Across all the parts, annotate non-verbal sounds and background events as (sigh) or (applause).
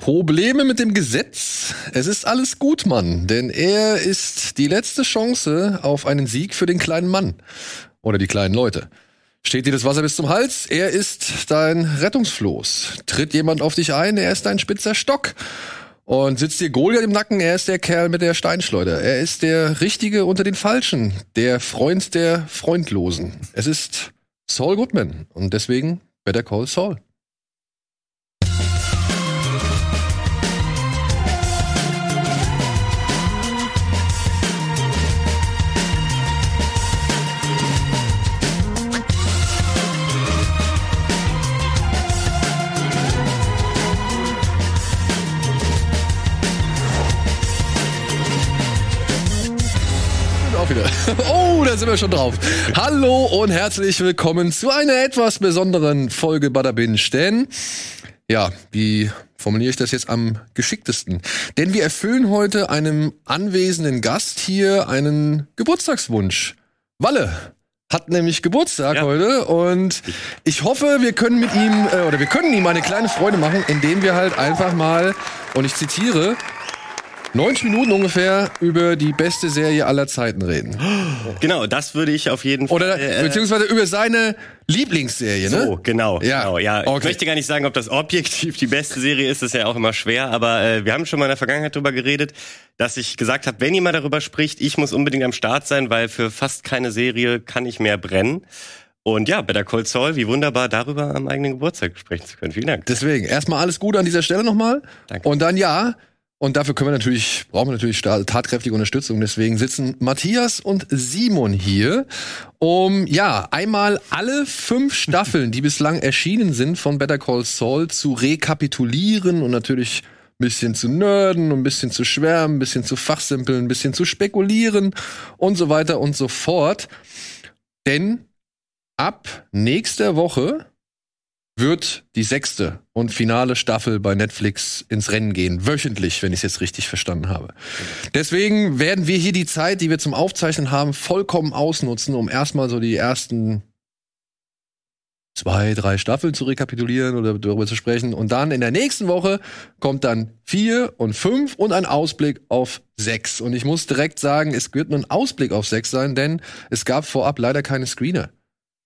Probleme mit dem Gesetz? Es ist alles gut, Mann, denn er ist die letzte Chance auf einen Sieg für den kleinen Mann oder die kleinen Leute. Steht dir das Wasser bis zum Hals? Er ist dein Rettungsfloß. Tritt jemand auf dich ein? Er ist dein spitzer Stock. Und sitzt dir Goliath im Nacken? Er ist der Kerl mit der Steinschleuder. Er ist der Richtige unter den Falschen. Der Freund der Freundlosen. Es ist Saul Goodman. Und deswegen Better Call Saul. Sind wir schon drauf. Hallo und herzlich willkommen zu einer etwas besonderen Folge Bada Binge. Denn, ja, wie formuliere ich das jetzt am geschicktesten? Denn wir erfüllen heute einem anwesenden Gast hier einen Geburtstagswunsch. Walle hat nämlich Geburtstag ja. heute und ich hoffe, wir können mit ihm äh, oder wir können ihm eine kleine Freude machen, indem wir halt einfach mal und ich zitiere 90 Minuten ungefähr über die beste Serie aller Zeiten reden. Genau, das würde ich auf jeden Fall. Oder äh, beziehungsweise über seine Lieblingsserie, ne? So, genau. Ja, genau, ja. Okay. Ich möchte gar nicht sagen, ob das objektiv die beste Serie ist, das ist ja auch immer schwer, aber äh, wir haben schon mal in der Vergangenheit darüber geredet, dass ich gesagt habe, wenn jemand darüber spricht, ich muss unbedingt am Start sein, weil für fast keine Serie kann ich mehr brennen. Und ja, Better Call Saul, wie wunderbar darüber am eigenen Geburtstag sprechen zu können. Vielen Dank. Deswegen, erstmal alles Gute an dieser Stelle nochmal. Danke. Und dann ja, und dafür können wir natürlich, brauchen wir natürlich tatkräftige Unterstützung. Deswegen sitzen Matthias und Simon hier, um ja einmal alle fünf Staffeln, die bislang erschienen sind von Better Call Saul, zu rekapitulieren und natürlich ein bisschen zu nerden, ein bisschen zu schwärmen, ein bisschen zu fachsimpeln, ein bisschen zu spekulieren und so weiter und so fort. Denn ab nächster Woche wird die sechste und finale Staffel bei Netflix ins Rennen gehen. Wöchentlich, wenn ich es jetzt richtig verstanden habe. Deswegen werden wir hier die Zeit, die wir zum Aufzeichnen haben, vollkommen ausnutzen, um erstmal so die ersten zwei, drei Staffeln zu rekapitulieren oder darüber zu sprechen. Und dann in der nächsten Woche kommt dann vier und fünf und ein Ausblick auf sechs. Und ich muss direkt sagen, es wird nur ein Ausblick auf sechs sein, denn es gab vorab leider keine Screener.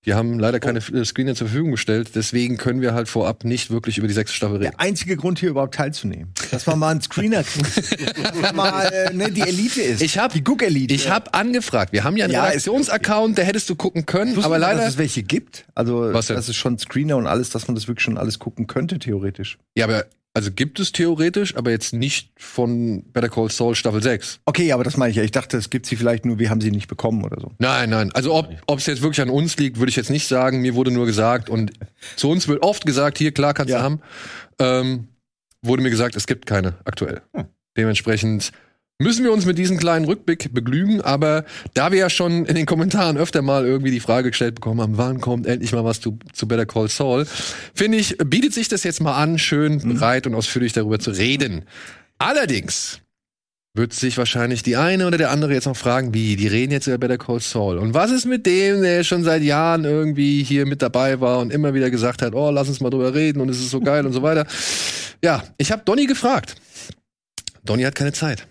Die haben leider keine oh. Screener zur Verfügung gestellt, deswegen können wir halt vorab nicht wirklich über die sechste Staffel reden. Der einzige Grund hier überhaupt teilzunehmen, dass man mal einen Screener kriegt, (laughs) mal äh, ne, die Elite ist. Ich habe die Guck Elite. Ich habe angefragt. Wir haben ja einen ja, Redaktionsaccount, der hättest du gucken können, aber leider dass es welche gibt. Also Was denn? das ist schon Screener und alles, dass man das wirklich schon alles gucken könnte theoretisch. Ja, aber also gibt es theoretisch, aber jetzt nicht von Better Call Saul Staffel 6. Okay, aber das meine ich ja. Ich dachte, es gibt sie vielleicht nur, wir haben sie nicht bekommen oder so. Nein, nein. Also ob es jetzt wirklich an uns liegt, würde ich jetzt nicht sagen. Mir wurde nur gesagt und (laughs) zu uns wird oft gesagt, hier, klar kannst ja. du haben. Ähm, wurde mir gesagt, es gibt keine aktuell. Hm. Dementsprechend müssen wir uns mit diesem kleinen Rückblick begnügen. Aber da wir ja schon in den Kommentaren öfter mal irgendwie die Frage gestellt bekommen haben, wann kommt endlich mal was zu, zu Better Call Saul, finde ich, bietet sich das jetzt mal an, schön mhm. breit und ausführlich darüber zu reden. Allerdings wird sich wahrscheinlich die eine oder der andere jetzt noch fragen, wie, die reden jetzt über Better Call Saul. Und was ist mit dem, der schon seit Jahren irgendwie hier mit dabei war und immer wieder gesagt hat, oh, lass uns mal drüber reden und es ist so geil und so weiter. Ja, ich habe Donny gefragt. Donny hat keine Zeit.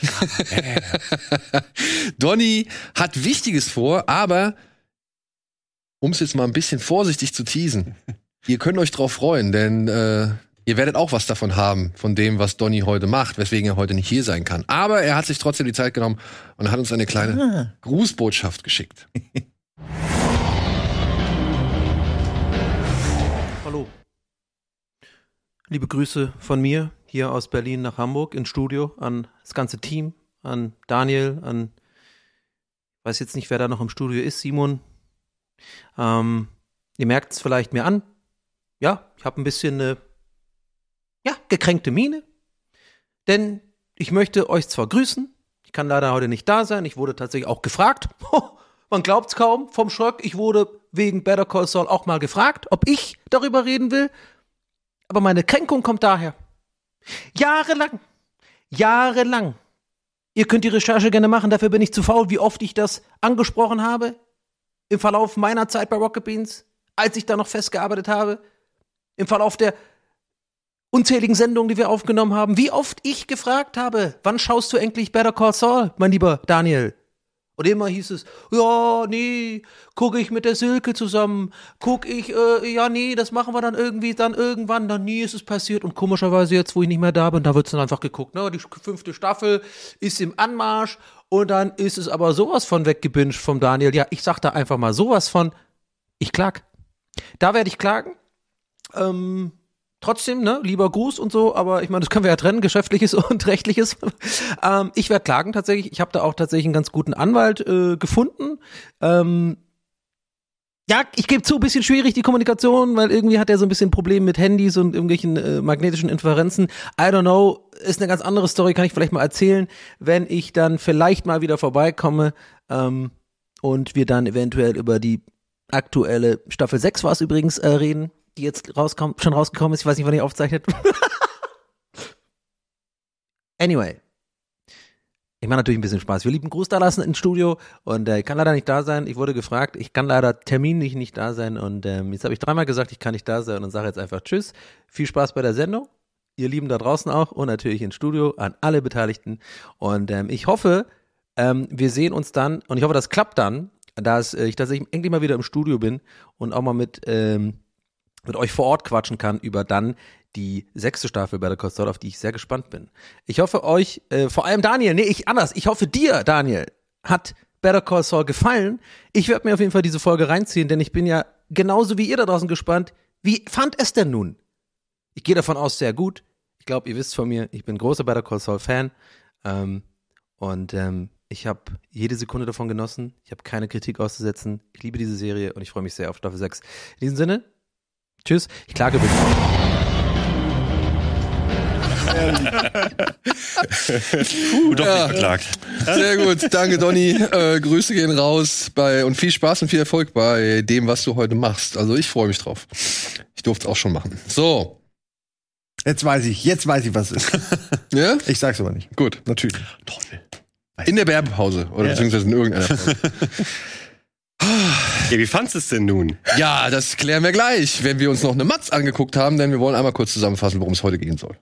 (laughs) Donny hat Wichtiges vor, aber um es jetzt mal ein bisschen vorsichtig zu teasen, ihr könnt euch drauf freuen, denn äh, ihr werdet auch was davon haben, von dem, was Donny heute macht, weswegen er heute nicht hier sein kann. Aber er hat sich trotzdem die Zeit genommen und hat uns eine kleine ah. Grußbotschaft geschickt. (laughs) Hallo. Liebe Grüße von mir hier aus Berlin nach Hamburg ins Studio an das ganze Team, an Daniel, an, weiß jetzt nicht, wer da noch im Studio ist, Simon. Ähm, ihr merkt es vielleicht mir an. Ja, ich habe ein bisschen eine, ja, gekränkte Miene. Denn ich möchte euch zwar grüßen, ich kann leider heute nicht da sein, ich wurde tatsächlich auch gefragt. (laughs) Man glaubt's kaum, vom Schröck, ich wurde wegen Better Call Saul auch mal gefragt, ob ich darüber reden will. Aber meine Kränkung kommt daher. Jahrelang. Jahrelang. Ihr könnt die Recherche gerne machen, dafür bin ich zu faul, wie oft ich das angesprochen habe. Im Verlauf meiner Zeit bei Rocket Beans, als ich da noch festgearbeitet habe. Im Verlauf der unzähligen Sendungen, die wir aufgenommen haben, wie oft ich gefragt habe, wann schaust du endlich Better Call Saul, mein lieber Daniel? Und immer hieß es, ja, nee, gucke ich mit der Silke zusammen, guck ich, äh, ja, nee, das machen wir dann irgendwie, dann irgendwann, dann nie ist es passiert. Und komischerweise jetzt, wo ich nicht mehr da bin, da wird es dann einfach geguckt, ne? Die fünfte Staffel ist im Anmarsch und dann ist es aber sowas von weggebinged vom Daniel. Ja, ich sag da einfach mal sowas von, ich klag. Da werde ich klagen. Ähm, trotzdem, ne, lieber Gruß und so, aber ich meine, das können wir ja trennen, geschäftliches (laughs) und rechtliches. ähm, ich werde klagen tatsächlich. Ich habe da auch tatsächlich einen ganz guten Anwalt äh, gefunden. Ähm, ja, ich gebe zu, bisschen schwierig die Kommunikation, weil irgendwie hat er so ein bisschen Probleme mit Handys und irgendwelchen äh, magnetischen Inferenzen. I don't know, ist eine ganz andere Story, kann ich vielleicht mal erzählen, wenn ich dann vielleicht mal wieder vorbeikomme ähm, und wir dann eventuell über die aktuelle Staffel 6 war es übrigens äh, reden die jetzt rauskommt, schon rausgekommen ist. Ich weiß nicht, wann ihr aufzeichnet. (laughs) anyway. Ich mache natürlich ein bisschen Spaß. Wir lieben Gruß da lassen ins Studio und äh, ich kann leider nicht da sein. Ich wurde gefragt, ich kann leider terminlich nicht da sein und ähm, jetzt habe ich dreimal gesagt, ich kann nicht da sein und sage jetzt einfach Tschüss. Viel Spaß bei der Sendung. Ihr Lieben da draußen auch und natürlich ins Studio an alle Beteiligten. Und ähm, ich hoffe, ähm, wir sehen uns dann und ich hoffe, das klappt dann, dass äh, ich tatsächlich endlich mal wieder im Studio bin und auch mal mit ähm, mit euch vor Ort quatschen kann über dann die sechste Staffel bei der Call auf die ich sehr gespannt bin. Ich hoffe euch, äh, vor allem Daniel, nee, ich anders, ich hoffe dir, Daniel, hat Better Call Saul gefallen. Ich werde mir auf jeden Fall diese Folge reinziehen, denn ich bin ja genauso wie ihr da draußen gespannt. Wie fand es denn nun? Ich gehe davon aus, sehr gut. Ich glaube, ihr wisst von mir, ich bin großer Better Call Saul Fan. Ähm, und ähm, ich habe jede Sekunde davon genossen. Ich habe keine Kritik auszusetzen. Ich liebe diese Serie und ich freue mich sehr auf Staffel 6. In diesem Sinne, Tschüss, ich klage bitte. (laughs) Puh, doch ja. nicht beklagt. Sehr gut, danke Donny. Äh, Grüße gehen raus bei und viel Spaß und viel Erfolg bei dem, was du heute machst. Also ich freue mich drauf. Ich durfte es auch schon machen. So. Jetzt weiß ich, jetzt weiß ich, was es ist. (laughs) ja? Ich sag's aber nicht. Gut. Natürlich. Toll. In der Werbepause oder ja. beziehungsweise in irgendeiner Pause. (laughs) Ja, wie fandest du es denn nun? Ja, das klären wir gleich, wenn wir uns noch eine Matz angeguckt haben, denn wir wollen einmal kurz zusammenfassen, worum es heute gehen soll.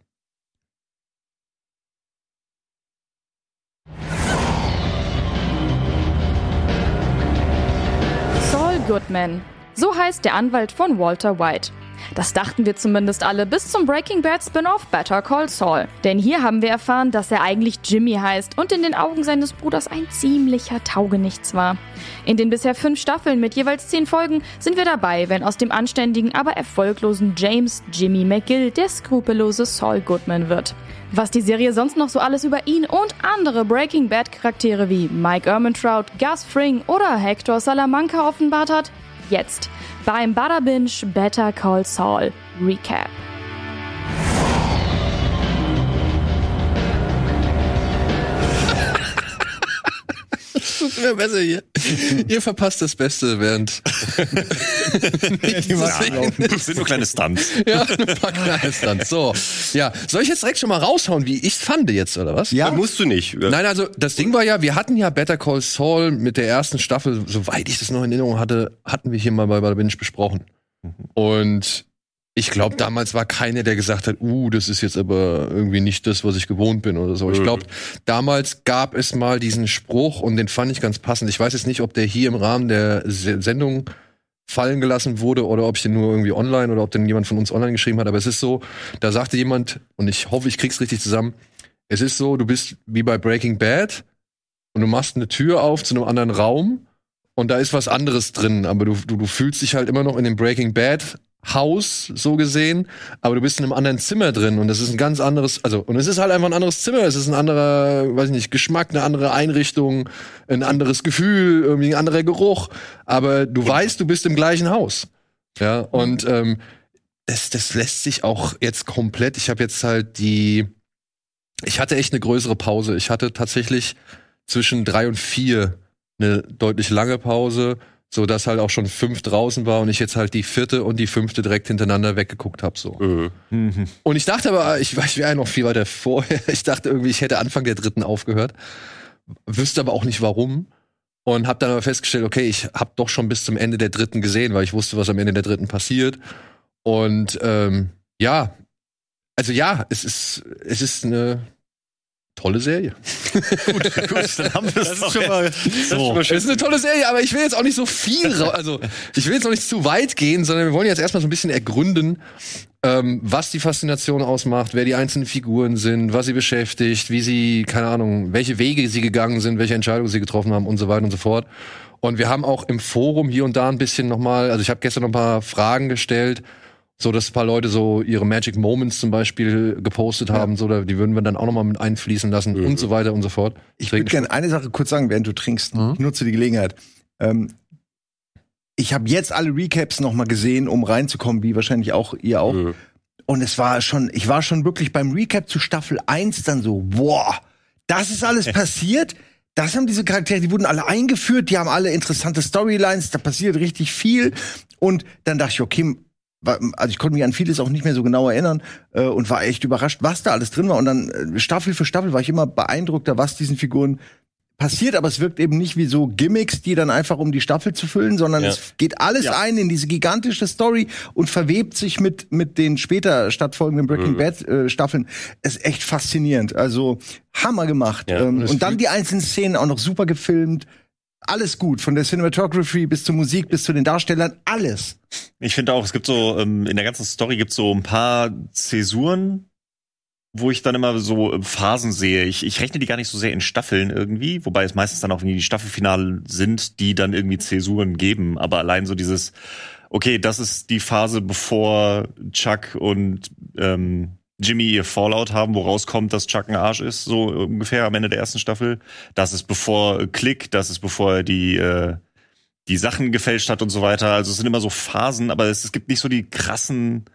Saul Goodman. So heißt der Anwalt von Walter White. Das dachten wir zumindest alle bis zum Breaking Bad Spin-off Better Call Saul. Denn hier haben wir erfahren, dass er eigentlich Jimmy heißt und in den Augen seines Bruders ein ziemlicher Taugenichts war. In den bisher fünf Staffeln mit jeweils zehn Folgen sind wir dabei, wenn aus dem anständigen, aber erfolglosen James Jimmy McGill der skrupellose Saul Goodman wird. Was die Serie sonst noch so alles über ihn und andere Breaking Bad Charaktere wie Mike Ehrmantraut, Gus Fring oder Hector Salamanca offenbart hat, jetzt beim Bada Binge Better Call Saul Recap. Wäre besser hier. Ihr verpasst das Beste, während. (laughs) die das sind nur kleine Stunts. ja, ein paar kleine Stunts. So. Ja. Soll ich jetzt direkt schon mal raushauen, wie ich es fand jetzt, oder was? Ja. musst du nicht. Nein, also, das Ding war ja, wir hatten ja Better Call Saul mit der ersten Staffel, soweit ich das noch in Erinnerung hatte, hatten wir hier mal bei Binge besprochen. Mhm. Und ich glaube, damals war keiner, der gesagt hat, uh, das ist jetzt aber irgendwie nicht das, was ich gewohnt bin oder so. Ich glaube, damals gab es mal diesen Spruch und den fand ich ganz passend. Ich weiß jetzt nicht, ob der hier im Rahmen der Sendung fallen gelassen wurde oder ob ich den nur irgendwie online oder ob den jemand von uns online geschrieben hat. Aber es ist so, da sagte jemand, und ich hoffe, ich krieg's richtig zusammen, es ist so, du bist wie bei Breaking Bad und du machst eine Tür auf zu einem anderen Raum und da ist was anderes drin, aber du, du, du fühlst dich halt immer noch in dem Breaking Bad Haus, so gesehen, aber du bist in einem anderen Zimmer drin und das ist ein ganz anderes, also, und es ist halt einfach ein anderes Zimmer, es ist ein anderer, weiß ich nicht, Geschmack, eine andere Einrichtung, ein anderes Gefühl, irgendwie ein anderer Geruch, aber du weißt, du bist im gleichen Haus. Ja, und ähm, das, das lässt sich auch jetzt komplett, ich habe jetzt halt die, ich hatte echt eine größere Pause. Ich hatte tatsächlich zwischen drei und vier eine deutlich lange Pause so dass halt auch schon fünf draußen war und ich jetzt halt die vierte und die fünfte direkt hintereinander weggeguckt habe so. Mhm. Und ich dachte aber, ich, ich wäre ja noch viel weiter vorher. Ich dachte irgendwie, ich hätte Anfang der dritten aufgehört, wüsste aber auch nicht warum und habe dann aber festgestellt, okay, ich habe doch schon bis zum Ende der dritten gesehen, weil ich wusste, was am Ende der dritten passiert und ähm, ja, also ja, es ist, es ist eine tolle Serie. (laughs) gut, gut, dann haben wir das, das schon mal. So. Es ist eine tolle Serie, aber ich will jetzt auch nicht so viel, also ich will jetzt auch nicht zu weit gehen, sondern wir wollen jetzt erstmal so ein bisschen ergründen, ähm, was die Faszination ausmacht, wer die einzelnen Figuren sind, was sie beschäftigt, wie sie, keine Ahnung, welche Wege sie gegangen sind, welche Entscheidungen sie getroffen haben und so weiter und so fort. Und wir haben auch im Forum hier und da ein bisschen nochmal, also ich habe gestern noch ein paar Fragen gestellt, so dass ein paar Leute so ihre Magic Moments zum Beispiel gepostet haben, ja. so die würden wir dann auch nochmal mit einfließen lassen mhm. und so weiter und so fort. Ich würde gerne eine Sache kurz sagen, während du trinkst. Mhm. Ich nutze die Gelegenheit. Ähm, ich habe jetzt alle Recaps noch mal gesehen, um reinzukommen, wie wahrscheinlich auch ihr auch. Mhm. Und es war schon, ich war schon wirklich beim Recap zu Staffel 1 dann so, boah, das ist alles (laughs) passiert. Das haben diese Charaktere, die wurden alle eingeführt, die haben alle interessante Storylines, da passiert richtig viel. Und dann dachte ich, okay, also ich konnte mich an vieles auch nicht mehr so genau erinnern äh, und war echt überrascht, was da alles drin war. Und dann äh, Staffel für Staffel war ich immer beeindruckter, was diesen Figuren passiert, aber es wirkt eben nicht wie so Gimmicks, die dann einfach um die Staffel zu füllen, sondern ja. es geht alles ja. ein in diese gigantische Story und verwebt sich mit mit den später stattfolgenden Breaking mhm. Bad äh, Staffeln. ist echt faszinierend. Also Hammer gemacht. Ja. Ähm, und, und dann die einzelnen Szenen auch noch super gefilmt. Alles gut, von der Cinematography bis zur Musik bis zu den Darstellern, alles. Ich finde auch, es gibt so ähm, in der ganzen Story gibt so ein paar Zäsuren, wo ich dann immer so äh, Phasen sehe. Ich, ich rechne die gar nicht so sehr in Staffeln irgendwie, wobei es meistens dann auch irgendwie die Staffelfinale sind, die dann irgendwie Zäsuren geben. Aber allein so dieses, okay, das ist die Phase, bevor Chuck und ähm, Jimmy ihr Fallout haben, wo rauskommt, dass Chuck ein Arsch ist, so ungefähr am Ende der ersten Staffel. Das ist bevor Click, das ist bevor er die, äh, die Sachen gefälscht hat und so weiter. Also es sind immer so Phasen, aber es, es gibt nicht so die krassen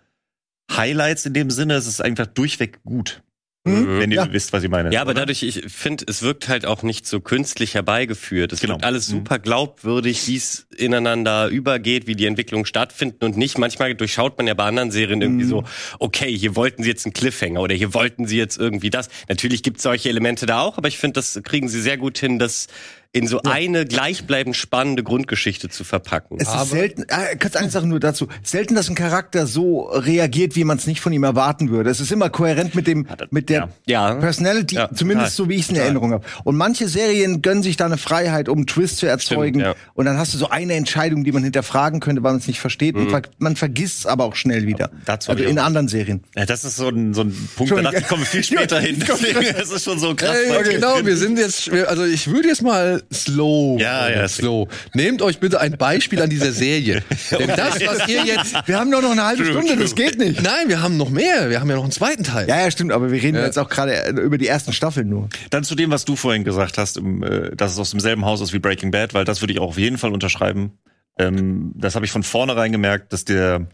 Highlights in dem Sinne, es ist einfach durchweg gut. Mhm. Wenn ihr ja. wisst, was ich meine. Ja, aber dadurch, ich finde, es wirkt halt auch nicht so künstlich herbeigeführt. Es genau. wirkt alles mhm. super glaubwürdig, wie es ineinander übergeht, wie die Entwicklungen stattfinden und nicht. Manchmal durchschaut man ja bei anderen Serien irgendwie mhm. so, okay, hier wollten sie jetzt einen Cliffhanger oder hier wollten sie jetzt irgendwie das. Natürlich gibt es solche Elemente da auch, aber ich finde, das kriegen sie sehr gut hin, dass in so ja. eine gleichbleibend spannende Grundgeschichte zu verpacken. Es ist selten, äh, kurz eine Sache nur dazu, selten, dass ein Charakter so reagiert, wie man es nicht von ihm erwarten würde. Es ist immer kohärent mit dem, mit der ja. Personality, ja. zumindest so wie ich es in Erinnerung habe. Und manche Serien gönnen sich da eine Freiheit, um einen Twist zu erzeugen. Stimmt, und dann hast du so eine Entscheidung, die man hinterfragen könnte, weil man es nicht versteht. Mhm. Und man vergisst es aber auch schnell wieder. Dazu also in anderen Serien. Ja, das ist so ein, so ein Punkt, da dachte ich, komme viel (laughs) später hin. Deswegen, (laughs) das ist schon so krass. Ey, genau, wir sind jetzt, also ich würde jetzt mal slow. Ja, ja, slow. Nehmt euch bitte ein Beispiel an dieser Serie. (laughs) Denn das, was ihr jetzt. (laughs) Wir haben doch noch eine halbe true, Stunde, true. das geht nicht. Nein, wir haben noch mehr. Wir haben ja noch einen zweiten Teil. Ja, ja, stimmt, aber wir reden ja. jetzt auch gerade über die ersten Staffeln nur. Dann zu dem, was du vorhin gesagt hast, äh, dass es aus demselben Haus ist wie Breaking Bad, weil das würde ich auch auf jeden Fall unterschreiben. Ähm, das habe ich von vornherein gemerkt, dass der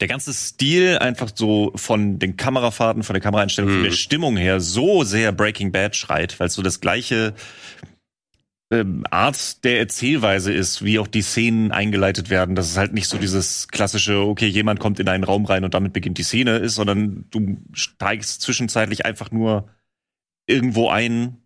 der ganze Stil einfach so von den Kamerafahrten, von der Kameraeinstellung, mhm. von der mhm. Stimmung her so sehr Breaking Bad schreit, weil es so das gleiche ähm, Art der Erzählweise ist, wie auch die Szenen eingeleitet werden. Dass es halt nicht so dieses klassische, okay, jemand kommt in einen Raum rein und damit beginnt die Szene ist, sondern du steigst zwischenzeitlich einfach nur irgendwo ein,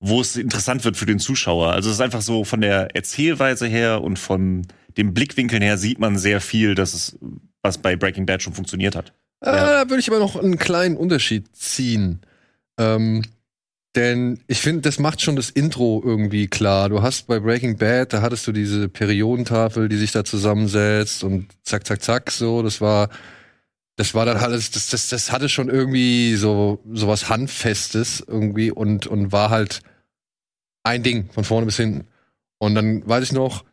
wo es interessant wird für den Zuschauer. Also es ist einfach so von der Erzählweise her und von dem Blickwinkeln her sieht man sehr viel, dass es was bei Breaking Bad schon funktioniert hat. Äh, ja. Da würde ich aber noch einen kleinen Unterschied ziehen. Ähm, denn ich finde, das macht schon das Intro irgendwie klar. Du hast bei Breaking Bad, da hattest du diese Periodentafel, die sich da zusammensetzt und zack, zack, zack, so. Das war, das war dann alles, das, das, das hatte schon irgendwie so, so was Handfestes irgendwie und, und war halt ein Ding von vorne bis hinten. Und dann weiß ich noch,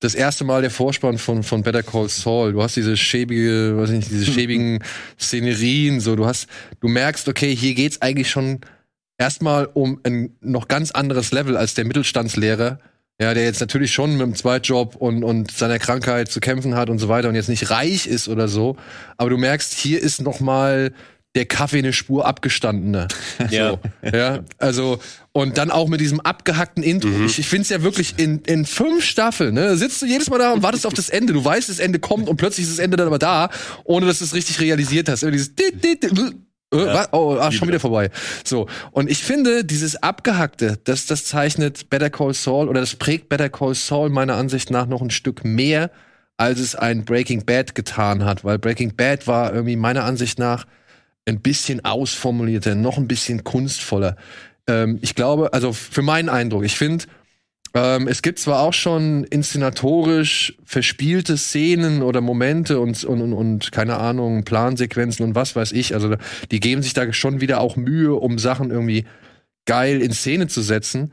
das erste Mal der Vorspann von, von Better Call Saul. Du hast diese schäbige, weiß ich nicht, diese (laughs) schäbigen Szenerien, so. Du hast, du merkst, okay, hier geht's eigentlich schon erstmal um ein noch ganz anderes Level als der Mittelstandslehrer. Ja, der jetzt natürlich schon mit dem Zweitjob und, und seiner Krankheit zu kämpfen hat und so weiter und jetzt nicht reich ist oder so. Aber du merkst, hier ist noch mal der Kaffee eine Spur abgestandener. (laughs) Ja. So, ja, also und dann auch mit diesem abgehackten Intro. Mhm. Ich, ich finde es ja wirklich in, in fünf Staffeln, ne, sitzt du jedes Mal da und wartest auf das Ende. Du weißt, das Ende kommt und plötzlich ist das Ende dann aber da, ohne dass du es richtig realisiert hast. Immer dieses äh, ja. Oh, ah, schon wieder vorbei. So. Und ich finde, dieses Abgehackte, das, das zeichnet Better Call Saul oder das prägt Better Call Saul meiner Ansicht nach noch ein Stück mehr, als es ein Breaking Bad getan hat. Weil Breaking Bad war irgendwie meiner Ansicht nach ein bisschen ausformulierter, noch ein bisschen kunstvoller. Ähm, ich glaube, also für meinen Eindruck, ich finde, ähm, es gibt zwar auch schon inszenatorisch verspielte Szenen oder Momente und, und, und, und, keine Ahnung, Plansequenzen und was weiß ich. Also die geben sich da schon wieder auch Mühe, um Sachen irgendwie geil in Szene zu setzen.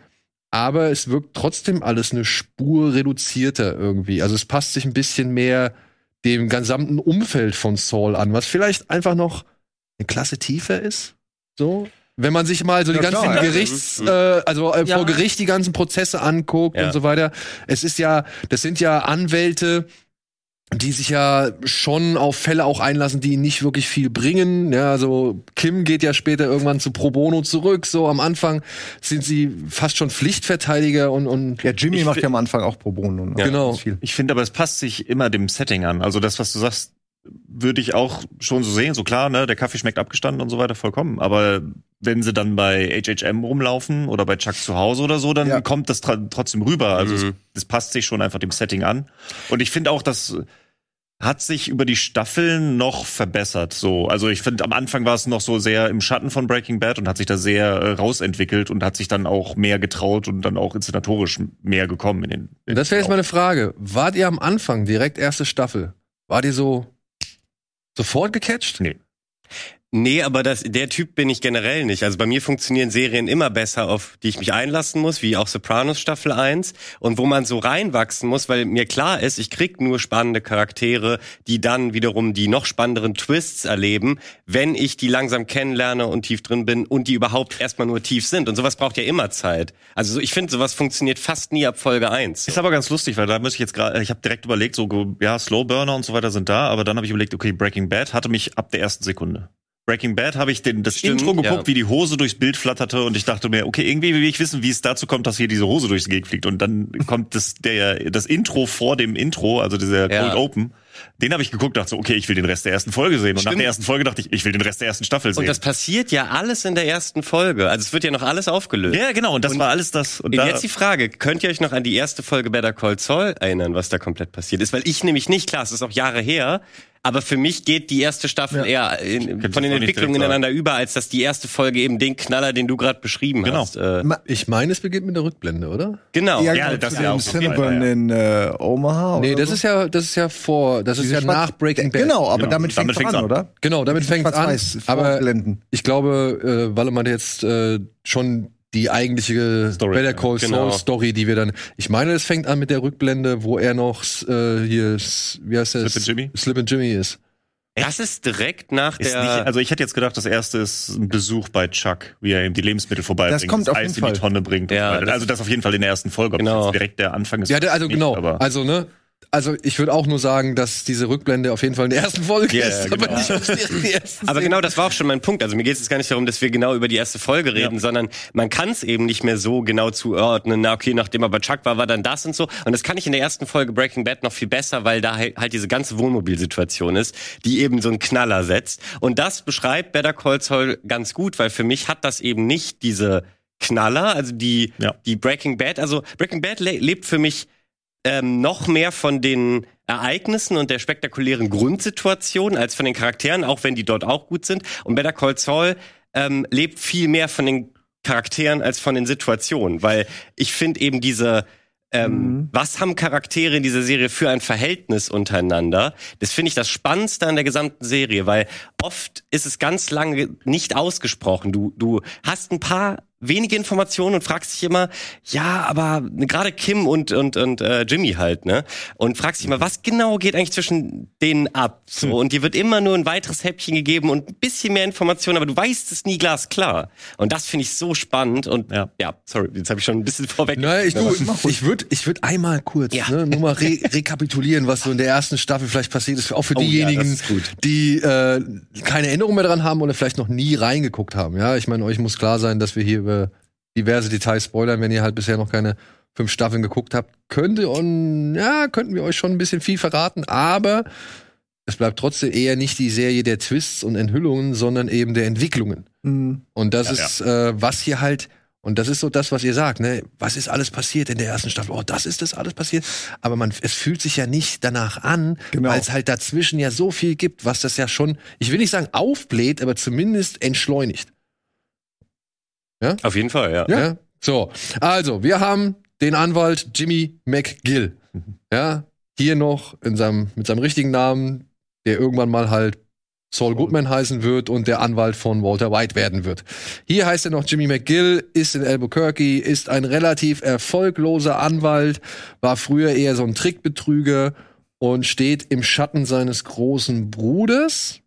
Aber es wirkt trotzdem alles eine Spur reduzierter irgendwie. Also es passt sich ein bisschen mehr dem gesamten Umfeld von Saul an, was vielleicht einfach noch eine Klasse tiefer ist. So, wenn man sich mal so ja, die ganzen klar, Gerichts, (laughs) mhm. äh, also äh, ja. vor Gericht die ganzen Prozesse anguckt ja. und so weiter. Es ist ja, das sind ja Anwälte, die sich ja schon auf Fälle auch einlassen, die nicht wirklich viel bringen. Ja, also Kim geht ja später irgendwann zu Pro Bono zurück. So am Anfang sind sie fast schon Pflichtverteidiger und und ja Jimmy macht ja am Anfang auch Pro Bono. Ne? Ja, genau. Ich finde, aber es passt sich immer dem Setting an. Also das, was du sagst, würde ich auch schon so sehen. So klar, ne, der Kaffee schmeckt abgestanden und so weiter, vollkommen. Aber wenn sie dann bei HHM rumlaufen oder bei Chuck zu Hause oder so, dann ja. kommt das trotzdem rüber. Also mhm. es, das passt sich schon einfach dem Setting an. Und ich finde auch, dass hat sich über die Staffeln noch verbessert. So, also ich finde, am Anfang war es noch so sehr im Schatten von Breaking Bad und hat sich da sehr äh, rausentwickelt und hat sich dann auch mehr getraut und dann auch inszenatorisch mehr gekommen in den. In das wäre jetzt meine Frage. Wart ihr am Anfang direkt erste Staffel? Wart ihr so sofort gecatcht? Nee. Nee, aber das, der Typ bin ich generell nicht. Also bei mir funktionieren Serien immer besser, auf die ich mich einlassen muss, wie auch Sopranos Staffel 1 und wo man so reinwachsen muss, weil mir klar ist, ich krieg nur spannende Charaktere, die dann wiederum die noch spannenderen Twists erleben, wenn ich die langsam kennenlerne und tief drin bin und die überhaupt erstmal nur tief sind. Und sowas braucht ja immer Zeit. Also ich finde, sowas funktioniert fast nie ab Folge 1. Ist aber ganz lustig, weil da muss ich jetzt gerade, ich habe direkt überlegt, so ja, Slowburner und so weiter sind da, aber dann habe ich überlegt, okay, Breaking Bad hatte mich ab der ersten Sekunde. Breaking Bad habe ich den, das Stimmt, Intro geguckt, ja. wie die Hose durchs Bild flatterte und ich dachte mir, okay, irgendwie will ich wissen, wie es dazu kommt, dass hier diese Hose durchs Gegend fliegt und dann kommt das der das Intro vor dem Intro, also dieser ja. Cold Open. Den habe ich geguckt, dachte so, okay, ich will den Rest der ersten Folge sehen. Und Stimmt. nach der ersten Folge dachte ich, ich will den Rest der ersten Staffel sehen. Und das passiert ja alles in der ersten Folge. Also es wird ja noch alles aufgelöst. Ja, genau. Und das und war alles das. Und jetzt die Frage, könnt ihr euch noch an die erste Folge Better Call Saul erinnern, was da komplett passiert ist? Weil ich nämlich nicht, klar, es ist auch Jahre her, aber für mich geht die erste Staffel ja. eher in, von den Entwicklungen ineinander über, als dass die erste Folge eben den Knaller, den du gerade beschrieben genau. hast. Äh, ich meine, es beginnt mit der Rückblende, oder? Genau. Ja, ja das ist ja auch ja. in äh, Omaha. Nee, das so? ist ja, das ist ja vor, das ist ja nach Breaking Bad. Genau, aber genau. damit fängt es an, an, oder? Genau, damit fängt es an. Aber ich glaube, äh, weil man jetzt äh, schon die eigentliche Story, Better Call Saul genau. Story, die wir dann. Ich meine, es fängt an mit der Rückblende, wo er noch äh, hier, wie heißt das? Slip and Jimmy. Slip and Jimmy ist. Das ist direkt nach ist der. Nicht, also ich hätte jetzt gedacht, das erste ist ein Besuch bei Chuck, wie er ihm die Lebensmittel vorbeibringt, das kommt das auf Eis jeden in die Tonne bringt. Ja, also das auf jeden Fall in der ersten Folge. Genau. direkt der Anfang ist. Ja, also nicht, genau. also ne, also ich würde auch nur sagen, dass diese Rückblende auf jeden Fall in der ersten Folge yeah, ist, genau. aber nicht aus die ersten Aber genau, das war auch schon mein Punkt. Also mir geht es jetzt gar nicht darum, dass wir genau über die erste Folge reden, ja. sondern man kann es eben nicht mehr so genau zuordnen. Na okay, nachdem er bei Chuck war, war dann das und so. Und das kann ich in der ersten Folge Breaking Bad noch viel besser, weil da halt diese ganze Wohnmobilsituation ist, die eben so einen Knaller setzt. Und das beschreibt Better Call Saul ganz gut, weil für mich hat das eben nicht diese Knaller, also die, ja. die Breaking Bad, also Breaking Bad le lebt für mich ähm, noch mehr von den Ereignissen und der spektakulären Grundsituation als von den Charakteren, auch wenn die dort auch gut sind. Und Better Call Saul ähm, lebt viel mehr von den Charakteren als von den Situationen, weil ich finde eben diese ähm, mhm. was haben Charaktere in dieser Serie für ein Verhältnis untereinander? Das finde ich das Spannendste an der gesamten Serie, weil oft ist es ganz lange nicht ausgesprochen. Du, du hast ein paar wenige Informationen und fragst dich immer, ja, aber gerade Kim und und und äh, Jimmy halt, ne? Und fragst dich immer, was genau geht eigentlich zwischen denen ab? So hm. und dir wird immer nur ein weiteres Häppchen gegeben und ein bisschen mehr Informationen, aber du weißt es nie glasklar. Und das finde ich so spannend und ja, ja sorry, jetzt habe ich schon ein bisschen vorweg. Nein, ich, du, ich würde ich würde einmal kurz ja. ne, nur mal re (laughs) rekapitulieren, was so in der ersten Staffel vielleicht passiert ist, auch für oh, diejenigen, ja, die äh, keine Erinnerung mehr daran haben oder vielleicht noch nie reingeguckt haben. Ja, ich meine, euch muss klar sein, dass wir hier über diverse Details spoilern, wenn ihr halt bisher noch keine fünf Staffeln geguckt habt. Könnte und ja, könnten wir euch schon ein bisschen viel verraten, aber es bleibt trotzdem eher nicht die Serie der Twists und Enthüllungen, sondern eben der Entwicklungen. Mhm. Und das ja, ist, ja. Äh, was hier halt, Und das ist so das, was ihr sagt, ne? Was ist alles passiert in der ersten Staffel? Oh, das ist das alles passiert. Aber man, es fühlt sich ja nicht danach an, Genau. weil es halt dazwischen ja so viel gibt, was das ja schon, ich will nicht sagen aufbläht, aber zumindest entschleunigt. Auf jeden Fall, ja. Ja. So, also, wir haben den Anwalt Jimmy McGill. Ja, hier noch in seinem, mit seinem richtigen Namen, der irgendwann mal halt Saul Goodman heißen wird und der Anwalt von Walter White werden wird. Hier heißt er noch Jimmy McGill, ist in Albuquerque, ist ein relativ erfolgloser Anwalt, war früher eher so ein Trickbetrüger und steht im Schatten seines großen Bruders,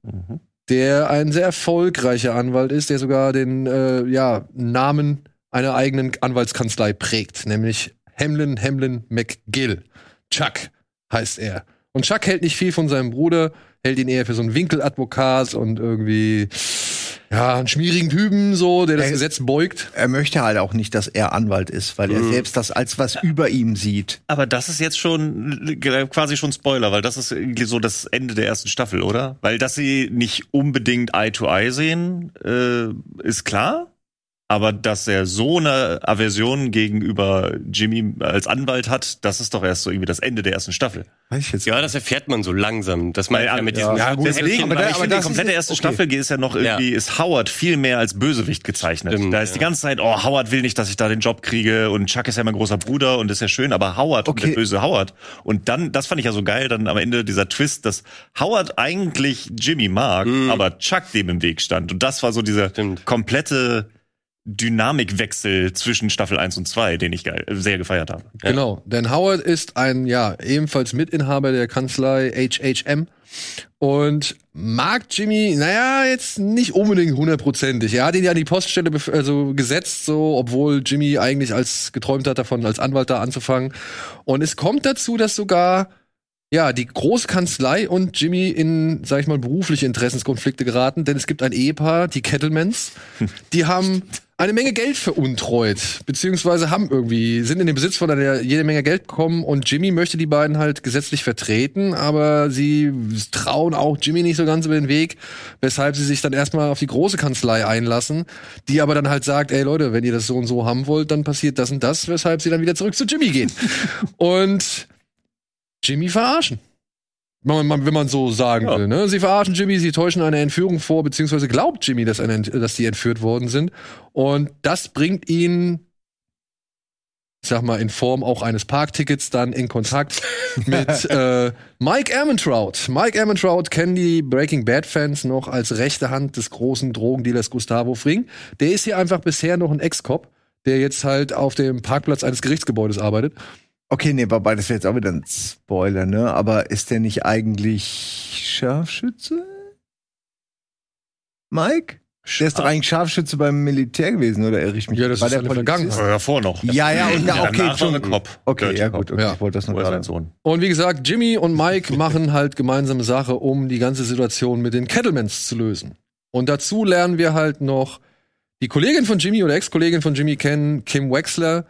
der ein sehr erfolgreicher Anwalt ist, der sogar den äh, ja, Namen einer eigenen Anwaltskanzlei prägt, nämlich Hamlin Hamlin McGill. Chuck heißt er. Und Chuck hält nicht viel von seinem Bruder, hält ihn eher für so einen Winkeladvokat und irgendwie ja, einen schmierigen Typen so, der das. Gesetz beugt. Er möchte halt auch nicht, dass er Anwalt ist, weil er selbst das als was über ihm sieht. Aber das ist jetzt schon äh, quasi schon Spoiler, weil das ist irgendwie so das Ende der ersten Staffel, oder? Weil dass sie nicht unbedingt Eye to Eye sehen, äh, ist klar. Aber dass er so eine Aversion gegenüber Jimmy als Anwalt hat, das ist doch erst so irgendwie das Ende der ersten Staffel. Weiß ich jetzt Ja, das erfährt man so langsam. Das meine ich ja mit ja, diesem ja, gut, Deswegen, aber aber, da- ich aber finde, die komplette ist- erste okay. Staffel ist ja noch irgendwie, ist Howard viel mehr als Bösewicht gezeichnet. Stimmt, da ist die ganze Zeit, oh, Howard will nicht, dass ich da den Job kriege und Chuck ist ja mein großer Bruder und ist ja schön, aber Howard und Okay. der böse Howard. Und dann, das fand ich ja so geil, dann am Ende dieser Twist, dass Howard eigentlich Jimmy mag, aber Chuck dem im Weg stand. Und das war so dieser Stimmt. komplette Dynamikwechsel zwischen Staffel 1 und 2, den ich geil, sehr gefeiert habe. Genau, denn Howard ist ein, ja, ebenfalls Mitinhaber der Kanzlei HHM und mag Jimmy, naja, jetzt nicht unbedingt hundertprozentig. Er hat ihn ja an die Poststelle also gesetzt, so, obwohl Jimmy eigentlich als geträumt hat davon, als Anwalt da anzufangen. Und es kommt dazu, dass sogar ja, die Großkanzlei und Jimmy in, sag ich mal, berufliche Interessenskonflikte geraten, denn es gibt ein Ehepaar, die Kettlemans, (laughs) die haben eine Menge Geld veruntreut, beziehungsweise haben irgendwie, sind in den Besitz von einer jede Menge Geld bekommen und Jimmy möchte die beiden halt gesetzlich vertreten, aber sie trauen auch Jimmy nicht so ganz über den Weg, weshalb sie sich dann erstmal auf die große Kanzlei einlassen, die aber dann halt sagt, ey Leute, wenn ihr das so und so haben wollt, dann passiert das und das, weshalb sie dann wieder zurück zu Jimmy gehen. (laughs) und Jimmy verarschen. Wenn man, so sagen Ja. will. Ne? Sie verarschen Jimmy, sie täuschen eine Entführung vor, beziehungsweise glaubt Jimmy, dass, eine, dass die entführt worden sind. Und das bringt ihn, ich sag mal, in Form auch eines Parktickets dann in Kontakt (laughs) mit äh, Mike Ehrmantraut. Mike Ehrmantraut kennen die Breaking Bad-Fans noch als rechte Hand des großen Drogendealers Gustavo Fring. Der ist hier einfach bisher noch ein Ex-Cop, der jetzt halt auf dem Parkplatz eines Gerichtsgebäudes arbeitet. Okay, nee, wobei das wäre jetzt auch wieder ein Spoiler, ne? Aber ist der nicht eigentlich Scharfschütze? Mike? Der ist doch eigentlich Scharfschütze beim Militär gewesen, oder irre ich mich? Ja, das War ist der eine? Vergangenheit. Davor noch. Ja, ja, und ja, okay, danach war schon. Cop. Okay, Dirty ja gut, okay, Ja. ich wollte das sein gerade. Sohn? Und wie gesagt, Jimmy und Mike machen halt gemeinsame Sache, um die ganze Situation mit den Kettlemans zu lösen. Und dazu lernen wir halt noch die Kollegin von Jimmy oder Ex-Kollegin von Jimmy kennen, Kim Wexler,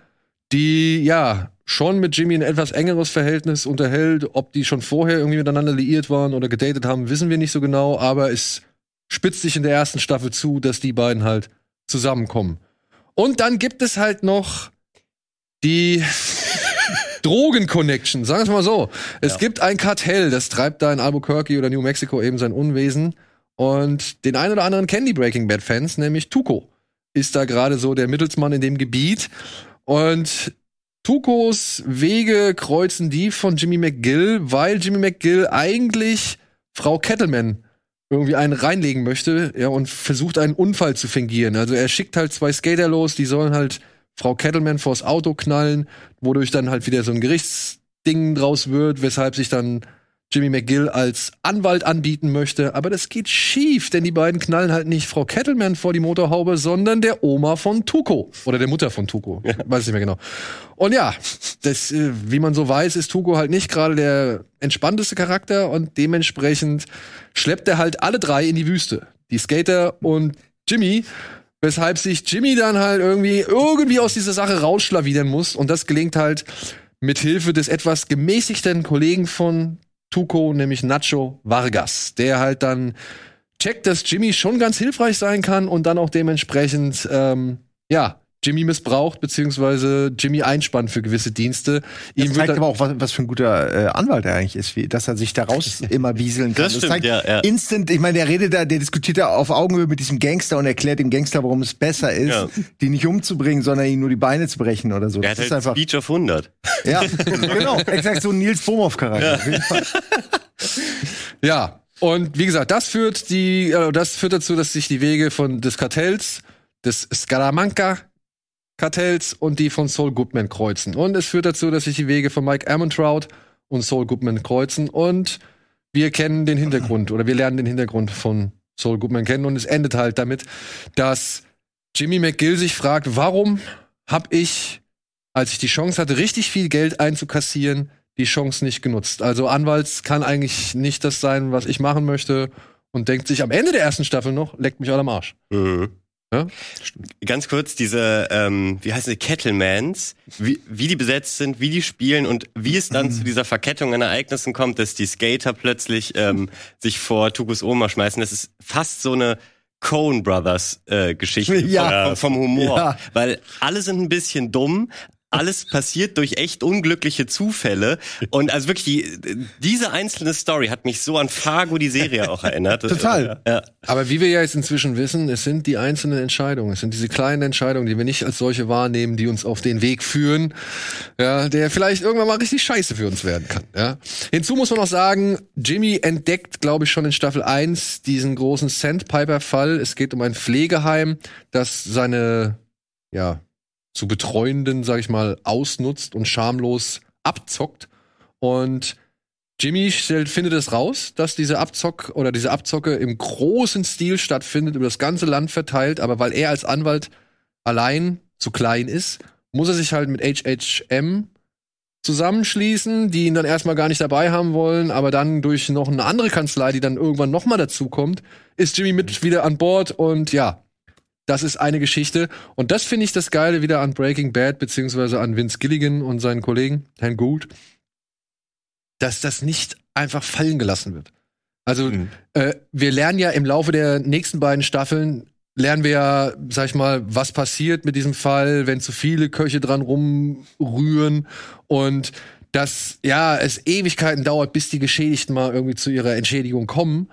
die ja schon mit Jimmy ein etwas engeres Verhältnis unterhält. Ob die schon vorher irgendwie miteinander liiert waren oder gedatet haben, wissen wir nicht so genau, aber es spitzt sich in der ersten Staffel zu, dass die beiden halt zusammenkommen. Und dann gibt es halt noch die (laughs) Drogen-Connection, sagen wir es mal so. Es gibt ein Kartell, das treibt da in Albuquerque oder New Mexico eben sein Unwesen. Und den einen oder anderen die Breaking Bad-Fans, nämlich Tuco ist da gerade so der Mittelsmann in dem Gebiet. Und Tucos Wege kreuzen die von Jimmy McGill, weil Jimmy McGill eigentlich Frau Kettleman irgendwie einen reinlegen möchte, ja, und versucht einen Unfall zu fingieren. Also er schickt halt zwei Skater los, die sollen halt Frau Kettleman vors Auto knallen, wodurch dann halt wieder so ein Gerichtsding draus wird, weshalb sich dann Jimmy McGill als Anwalt anbieten möchte. Aber das geht schief, denn die beiden knallen halt nicht Frau Kettleman vor die Motorhaube, sondern der Oma von Tuco. Oder der Mutter von Tuco. Weiß nicht mehr genau. Und ja, das, äh, wie man so weiß, ist Tuco halt nicht gerade der entspannteste Charakter und dementsprechend schleppt er halt alle drei in die Wüste. Die Skater und Jimmy, weshalb sich Jimmy dann halt irgendwie irgendwie aus dieser Sache rausschlawinern muss und das gelingt halt mit Hilfe des etwas gemäßigten Kollegen von Tuco, nämlich Nacho Vargas, der halt dann checkt, dass Jimmy schon ganz hilfreich sein kann und dann auch dementsprechend ähm, ja Jimmy missbraucht, beziehungsweise Jimmy einspannt für gewisse Dienste. Das Ihm zeigt aber auch, was, was, für ein guter äh, Anwalt er eigentlich ist, wie, dass er sich daraus (laughs) immer wieseln kann. Das, das stimmt, ja, ja. Instant, ich meine, der redet da, der diskutiert da auf Augenhöhe mit diesem Gangster und erklärt dem Gangster, warum es besser ist, ja. die nicht umzubringen, sondern ihm nur die Beine zu brechen oder so. Er hat das halt ist einfach Speech of 100. Ja, (laughs) genau. Exakt so ein Nils Bomhoff-Charakter. Ja. (laughs) ja. Und wie gesagt, das führt die, äh, das führt dazu, dass sich die Wege von des Kartells, des Scaramanca Kartells und die von Saul Goodman kreuzen. Und es führt dazu, dass sich die Wege von Mike Ammontrout und Saul Goodman kreuzen. Und wir kennen den Hintergrund oder wir lernen den Hintergrund von Saul Goodman kennen. Und es endet halt damit, dass Jimmy McGill sich fragt, warum habe ich, als ich die Chance hatte, richtig viel Geld einzukassieren, die Chance nicht genutzt. Also Anwalts kann eigentlich nicht das sein, was ich machen möchte und denkt sich am Ende der ersten Staffel noch, leckt mich alle am Arsch. Mhm. Ja? Ganz kurz, diese, ähm, wie heißen die, Kettlemans, wie, wie die besetzt sind, wie die spielen und wie es dann zu dieser Verkettung an Ereignissen kommt, dass die Skater plötzlich ähm, sich vor Tukus Oma schmeißen. Das ist fast so eine Coen Brothers äh, Geschichte (laughs) ja. vom, vom Humor, ja. weil alle sind ein bisschen dumm, alles passiert durch echt unglückliche Zufälle. Und also wirklich, die, diese einzelne Story hat mich so an Fargo, die Serie, auch erinnert. Total. Ja. Aber wie wir ja jetzt inzwischen wissen, es sind die einzelnen Entscheidungen, es sind diese kleinen Entscheidungen, die wir nicht als solche wahrnehmen, die uns auf den Weg führen, ja, der vielleicht irgendwann mal richtig scheiße für uns werden kann. Ja. Hinzu muss man noch sagen, Jimmy entdeckt, glaube ich, schon in Staffel 1 diesen großen Sandpiper-Fall. Es geht um ein Pflegeheim, das seine ja, zu Betreuenden, sag ich mal, ausnutzt und schamlos abzockt. Und Jimmy findet es raus, dass diese Abzock oder diese Abzocke im großen Stil stattfindet, über das ganze Land verteilt, aber weil er als Anwalt allein zu klein ist, muss er sich halt mit HHM zusammenschließen, die ihn dann erstmal gar nicht dabei haben wollen, aber dann durch noch eine andere Kanzlei, die dann irgendwann noch mal dazukommt, ist Jimmy mit wieder an Bord und ja, das ist eine Geschichte. Und das finde ich das Geile wieder an Breaking Bad, beziehungsweise an Vince Gilligan und seinen Kollegen, Herrn Gould, dass das nicht einfach fallen gelassen wird. Also, mhm. äh, wir lernen ja im Laufe der nächsten beiden Staffeln, lernen wir ja, sag ich mal, was passiert mit diesem Fall, wenn zu viele Köche dran rumrühren und dass, ja, es Ewigkeiten dauert, bis die Geschädigten mal irgendwie zu ihrer Entschädigung kommen.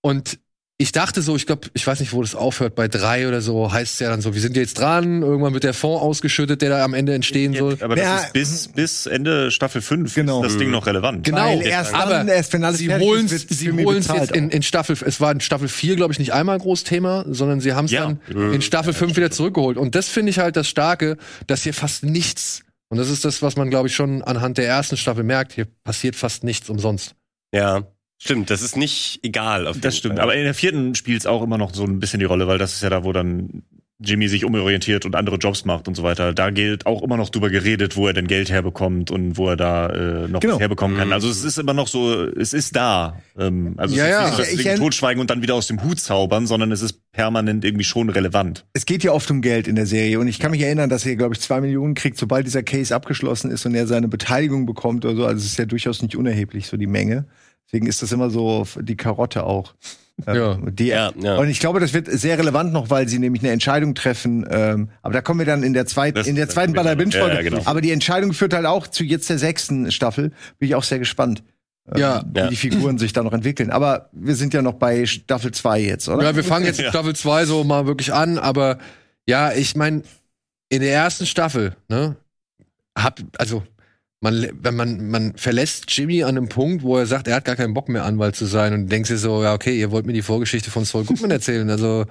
Und ich dachte so, ich glaube, ich weiß nicht, wo das aufhört, bei drei oder so heißt es ja dann so, wir sind jetzt dran, irgendwann wird der Fonds ausgeschüttet, der da am Ende entstehen soll. Aber das ja, ist bis, bis Ende Staffel 5 genau. ist das Ding noch relevant. Genau, Weil erst dann, aber erst wenn alles sie holen es sie holen's jetzt in, in Staffel, es war in Staffel 4, glaube ich, nicht einmal ein großes Thema, sondern sie haben es ja. dann in Staffel ja, 5 wieder zurückgeholt. Und das finde ich halt das Starke, dass hier fast nichts, und das ist das, was man, glaube ich, schon anhand der ersten Staffel merkt, hier passiert fast nichts umsonst. Ja. Stimmt, das ist nicht egal. Auf das stimmt, Fall. aber in der vierten spielt es auch immer noch so ein bisschen die Rolle, weil das ist ja da, wo dann Jimmy sich umorientiert und andere Jobs macht und so weiter. Da gilt auch immer noch drüber geredet, wo er denn Geld herbekommt und wo er da äh, noch genau. herbekommen kann. Mhm. Also es ist immer noch so, es ist da. Ähm, also ja, es ist ja. nicht, dass ich, ich totschweigen und dann wieder aus dem Hut zaubern, sondern es ist permanent irgendwie schon relevant. Es geht ja oft um Geld in der Serie und ich kann mich erinnern, dass er, glaube ich, zwei Millionen kriegt, sobald dieser Case abgeschlossen ist und er seine Beteiligung bekommt oder so. Also es ist ja durchaus nicht unerheblich, so die Menge. Deswegen ist das immer so die Karotte auch. Ähm, ja. Die, ja, ja. Und ich glaube, das wird sehr relevant noch, weil sie nämlich eine Entscheidung treffen. Ähm, aber da kommen wir dann in der zweiten, in der zweiten Baller Binge Folge. Ja, genau. Aber die Entscheidung führt halt auch zu jetzt der sechsten Staffel. Bin ich auch sehr gespannt. Ähm, ja, wie die Figuren sich da noch entwickeln. Aber wir sind ja noch bei Staffel 2 jetzt, oder? Ja, wir fangen jetzt Staffel 2 so mal wirklich an, aber ja, ich meine, in der ersten Staffel, ne, hab, also man, wenn man, man verlässt Jimmy an einem Punkt, wo er sagt, er hat gar keinen Bock mehr Anwalt zu sein und denkst dir so, ja, okay, ihr wollt mir die Vorgeschichte von Saul Goodman erzählen. Also,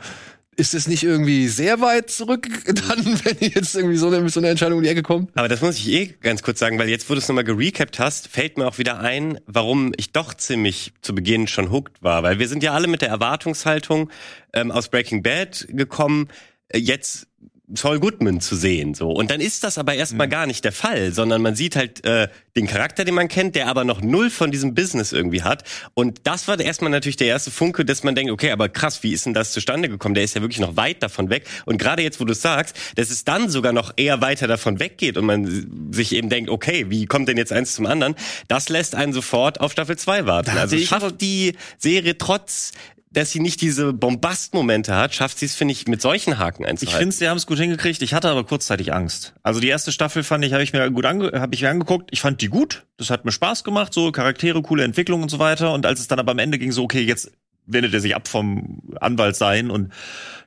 ist es nicht irgendwie sehr weit zurück, dann, (laughs) wenn jetzt irgendwie so eine, so eine Entscheidung um die Ecke kommt? Aber das muss ich eh ganz kurz sagen, weil jetzt, wo du es nochmal gerecapt hast, fällt mir auch wieder ein, warum ich doch ziemlich zu Beginn schon hooked war. Weil wir sind ja alle mit der Erwartungshaltung ähm, aus Breaking Bad gekommen. Äh, jetzt Saul Goodman zu sehen. So. Und dann ist das aber erstmal mhm. gar nicht der Fall, sondern man sieht halt äh, den Charakter, den man kennt, der aber noch null von diesem Business irgendwie hat. Und das war erstmal natürlich der erste Funke, dass man denkt, okay, aber krass, wie ist denn das zustande gekommen? Der ist ja wirklich noch weit davon weg. Und gerade jetzt, wo du sagst, dass es dann sogar noch eher weiter davon weggeht und man sich eben denkt, okay, wie kommt denn jetzt eins zum anderen? Das lässt einen sofort auf Staffel 2 warten. Also schafft die Serie trotz dass sie nicht diese Bombastmomente hat, schafft sie es, finde ich, mit solchen Haken einzuhalten. Ich finde, sie haben es gut hingekriegt. Ich hatte aber kurzzeitig Angst. Also die erste Staffel fand ich, habe ich mir gut ange hab ich mir angeguckt. Ich fand die gut. Das hat mir Spaß gemacht, so Charaktere, coole Entwicklung und so weiter. Und als es dann aber am Ende ging, so okay, jetzt wendet er sich ab vom Anwalt sein und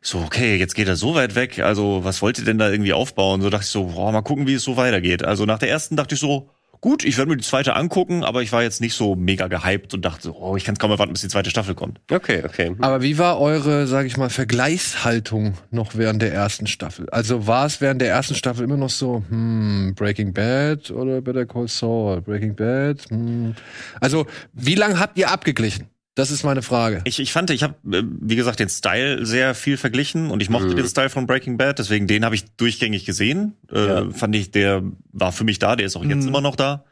so, okay, jetzt geht er so weit weg. Also, was wollt ihr denn da irgendwie aufbauen? So dachte ich so, boah, mal gucken, wie es so weitergeht. Also nach der ersten dachte ich so, gut, ich werde mir die zweite angucken, aber ich war jetzt nicht so mega gehypt und dachte, oh, ich kann es kaum erwarten, bis die zweite Staffel kommt. Okay, okay. Aber wie war eure, sag ich mal, Vergleichshaltung noch während der ersten Staffel? Also war es während der ersten Staffel immer noch so, hm, Breaking Bad oder Better Call Saul? Breaking Bad? Hm. Also, wie lange habt ihr abgeglichen? Das ist meine Frage. Ich, ich fand, ich habe, wie gesagt, den Style sehr viel verglichen und ich mochte mhm. den Style von Breaking Bad, deswegen den habe ich durchgängig gesehen. Äh, ja. Fand ich, der war für mich da, der ist auch jetzt mhm. immer noch da.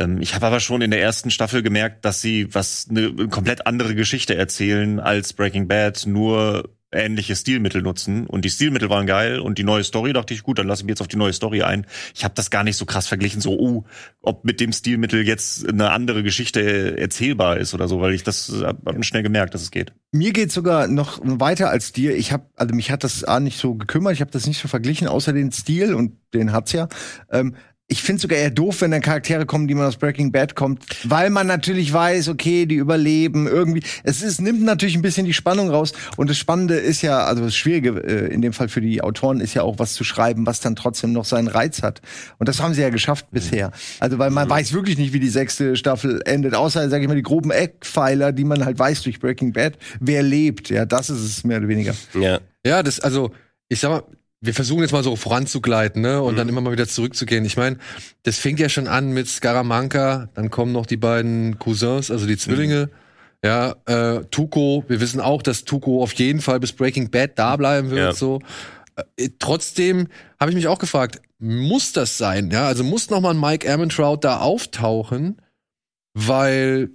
Ähm, ich habe aber schon in der ersten Staffel gemerkt, dass sie was eine komplett andere Geschichte erzählen als Breaking Bad, nur ähnliche Stilmittel nutzen und die Stilmittel waren geil und die neue Story dachte ich gut, dann lasse ich mich jetzt auf die neue Story ein. Ich habe das gar nicht so krass verglichen, so oh, ob mit dem Stilmittel jetzt eine andere Geschichte erzählbar ist oder so, weil ich das hab schnell gemerkt, dass es geht. Mir geht sogar noch weiter als dir. Ich habe also mich hat das A nicht so gekümmert, ich habe das nicht so verglichen, außer den Stil und den hat's ja. Ähm, ich finde sogar eher doof, wenn dann Charaktere kommen, die man aus Breaking Bad kommt, weil man natürlich weiß, okay, die überleben irgendwie. Es ist, nimmt natürlich ein bisschen die Spannung raus. Und das Spannende ist ja, also das Schwierige äh, in dem Fall für die Autoren ist ja auch was zu schreiben, was dann trotzdem noch seinen Reiz hat. Und das haben sie ja geschafft bisher. Also weil man mhm. weiß wirklich nicht, wie die sechste Staffel endet, außer, sage ich mal, die groben Eckpfeiler, die man halt weiß durch Breaking Bad, wer lebt. Ja, das ist es mehr oder weniger. Ja, ja, das also ich sag mal, wir versuchen jetzt mal so voranzugleiten, ne? Und mhm. dann immer mal wieder zurückzugehen. Ich meine, das fängt ja schon an mit Scaramanca, dann kommen noch die beiden Cousins, also die Zwillinge. Mhm. Ja, äh, Tuco, wir wissen auch, dass Tuco auf jeden Fall bis Breaking Bad da bleiben wird. Ja. So. Äh, trotzdem habe ich mich auch gefragt, muss das sein? Ja, also muss noch mal ein Mike Ehrmantraut da auftauchen, weil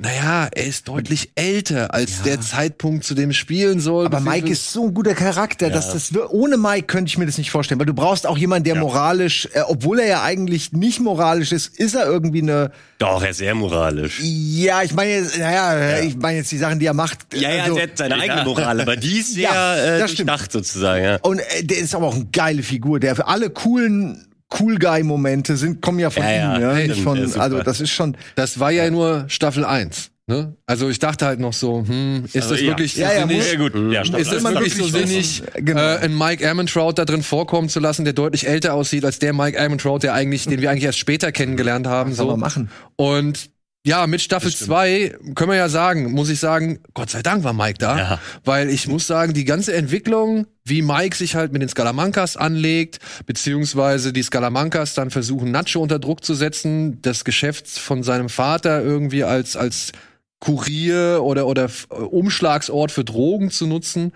naja, er ist deutlich älter als ja. der Zeitpunkt, zu dem spielen soll. Aber Mike ist so ein guter Charakter, ja. dass das ohne Mike könnte ich mir das nicht vorstellen, weil du brauchst auch jemanden, der ja. moralisch, äh, obwohl er ja eigentlich nicht moralisch ist, ist er irgendwie eine. Doch, er ist sehr moralisch. Ja, ich meine, naja, ich meine jetzt die Sachen, die er macht. Ja, ja, also, er hat seine eigene Moral, aber die ist sehr äh, durchdacht sozusagen. Ja. Und äh, der ist aber auch eine geile Figur, der für alle coolen Cool Guy Momente sind kommen ja von ja, ihm, ja, ja nicht von also das ist schon das war ja nur Staffel 1. Ne? Also ich dachte halt noch so, hm, ist also, das wirklich ja. so ja, sinnig? Ja, gut. Ja, ist das wirklich so sinnig, genau. äh, einen Mike Ehrmantraut da drin vorkommen zu lassen, der deutlich älter aussieht als der Mike Ehrmantraut, der eigentlich, den wir eigentlich erst später kennengelernt haben. Was so. machen. Und ja, mit Staffel 2 können wir ja sagen, muss ich sagen, Gott sei Dank war Mike da. Ja. Weil ich muss sagen, die ganze Entwicklung, wie Mike sich halt mit den Scalamancas anlegt, beziehungsweise die Scalamancas dann versuchen, Nacho unter Druck zu setzen, das Geschäft von seinem Vater irgendwie als, als Kurier oder, oder Umschlagsort für Drogen zu nutzen,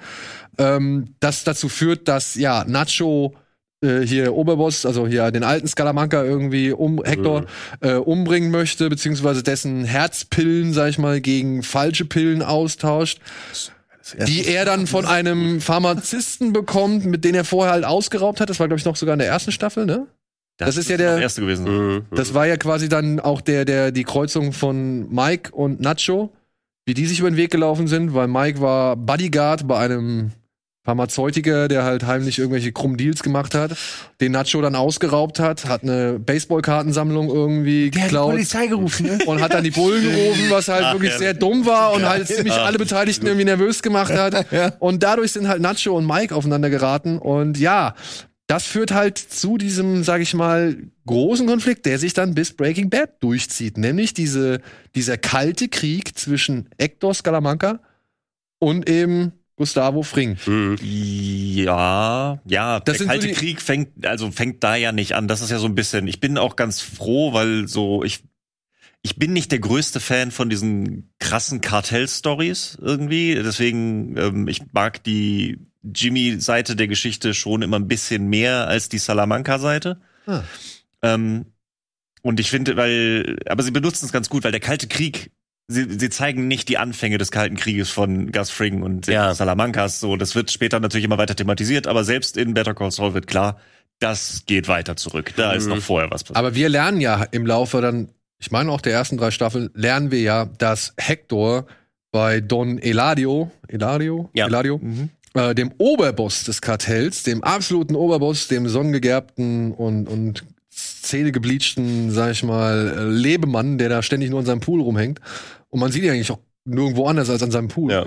ähm, das dazu führt, dass ja Nacho äh, hier Oberboss, also hier den alten Skalamanka irgendwie um Hector mhm. äh, umbringen möchte, beziehungsweise dessen Herzpillen, sag ich mal, gegen falsche Pillen austauscht. Die er dann von einem Pharmazisten bekommt, mit denen er vorher halt ausgeraubt hat. Das war, glaube ich, noch sogar in der ersten Staffel, ne? Das, das ist ja der erste gewesen. Mhm. Das war ja quasi dann auch der, der, die Kreuzung von Mike und Nacho, wie die sich über den Weg gelaufen sind, weil Mike war Bodyguard bei einem Pharmazeutiker, der halt heimlich irgendwelche krummen Deals gemacht hat, den Nacho dann ausgeraubt hat, hat eine Baseballkartensammlung irgendwie der geklaut. Hat die Polizei gerufen, ne? Und hat dann die Bullen gerufen, was halt Ach, wirklich ja. sehr dumm war und halt ziemlich alle Beteiligten irgendwie nervös gemacht hat. (laughs) ja. Und dadurch sind halt Nacho und Mike aufeinander geraten. Und ja, das führt halt zu diesem, sag ich mal, großen Konflikt, der sich dann bis Breaking Bad durchzieht. Nämlich diese, dieser kalte Krieg zwischen Hector Scalamanca und eben Gustavo Fring. Mhm. Ja, ja, das der kalte so Krieg fängt, also fängt da ja nicht an. Das ist ja so ein bisschen, ich bin auch ganz froh, weil so, ich, ich bin nicht der größte Fan von diesen krassen Kartell-Stories irgendwie. Deswegen, ähm, ich mag die Jimmy-Seite der Geschichte schon immer ein bisschen mehr als die Salamanca-Seite. Ah. Ähm, und ich finde, weil, aber sie benutzen es ganz gut, weil der Kalte Krieg, sie, sie zeigen nicht die Anfänge des Kalten Krieges von Gus Fring und ja. Salamancas. So, das wird später natürlich immer weiter thematisiert, aber selbst in Better Call Saul wird klar, das geht weiter zurück. Da mhm. ist noch vorher was passiert. Aber wir lernen ja im Laufe dann, ich meine auch der ersten drei Staffeln, lernen wir ja, dass Hector bei Don Eladio, Eladio, Ja. Eladio, Mhm. äh, dem Oberboss des Kartells, dem absoluten Oberboss, dem sonnengegerbten und, und zähnegebleachten, sag ich mal, Lebemann, der da ständig nur an seinem Pool rumhängt. Und man sieht ihn eigentlich auch nirgendwo anders als an seinem Pool. Ja.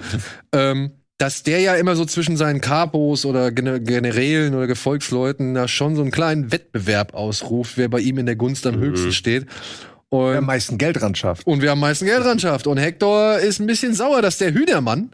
Ähm, dass der ja immer so zwischen seinen Capos oder Gen Generälen oder Gefolgsleuten da schon so einen kleinen Wettbewerb ausruft, wer bei ihm in der Gunst am Mhm. höchsten steht. Und Wer am meisten Geld ran schafft. und wer am meisten Geld ran schafft. Und Hector ist ein bisschen sauer, dass der Hühnermann,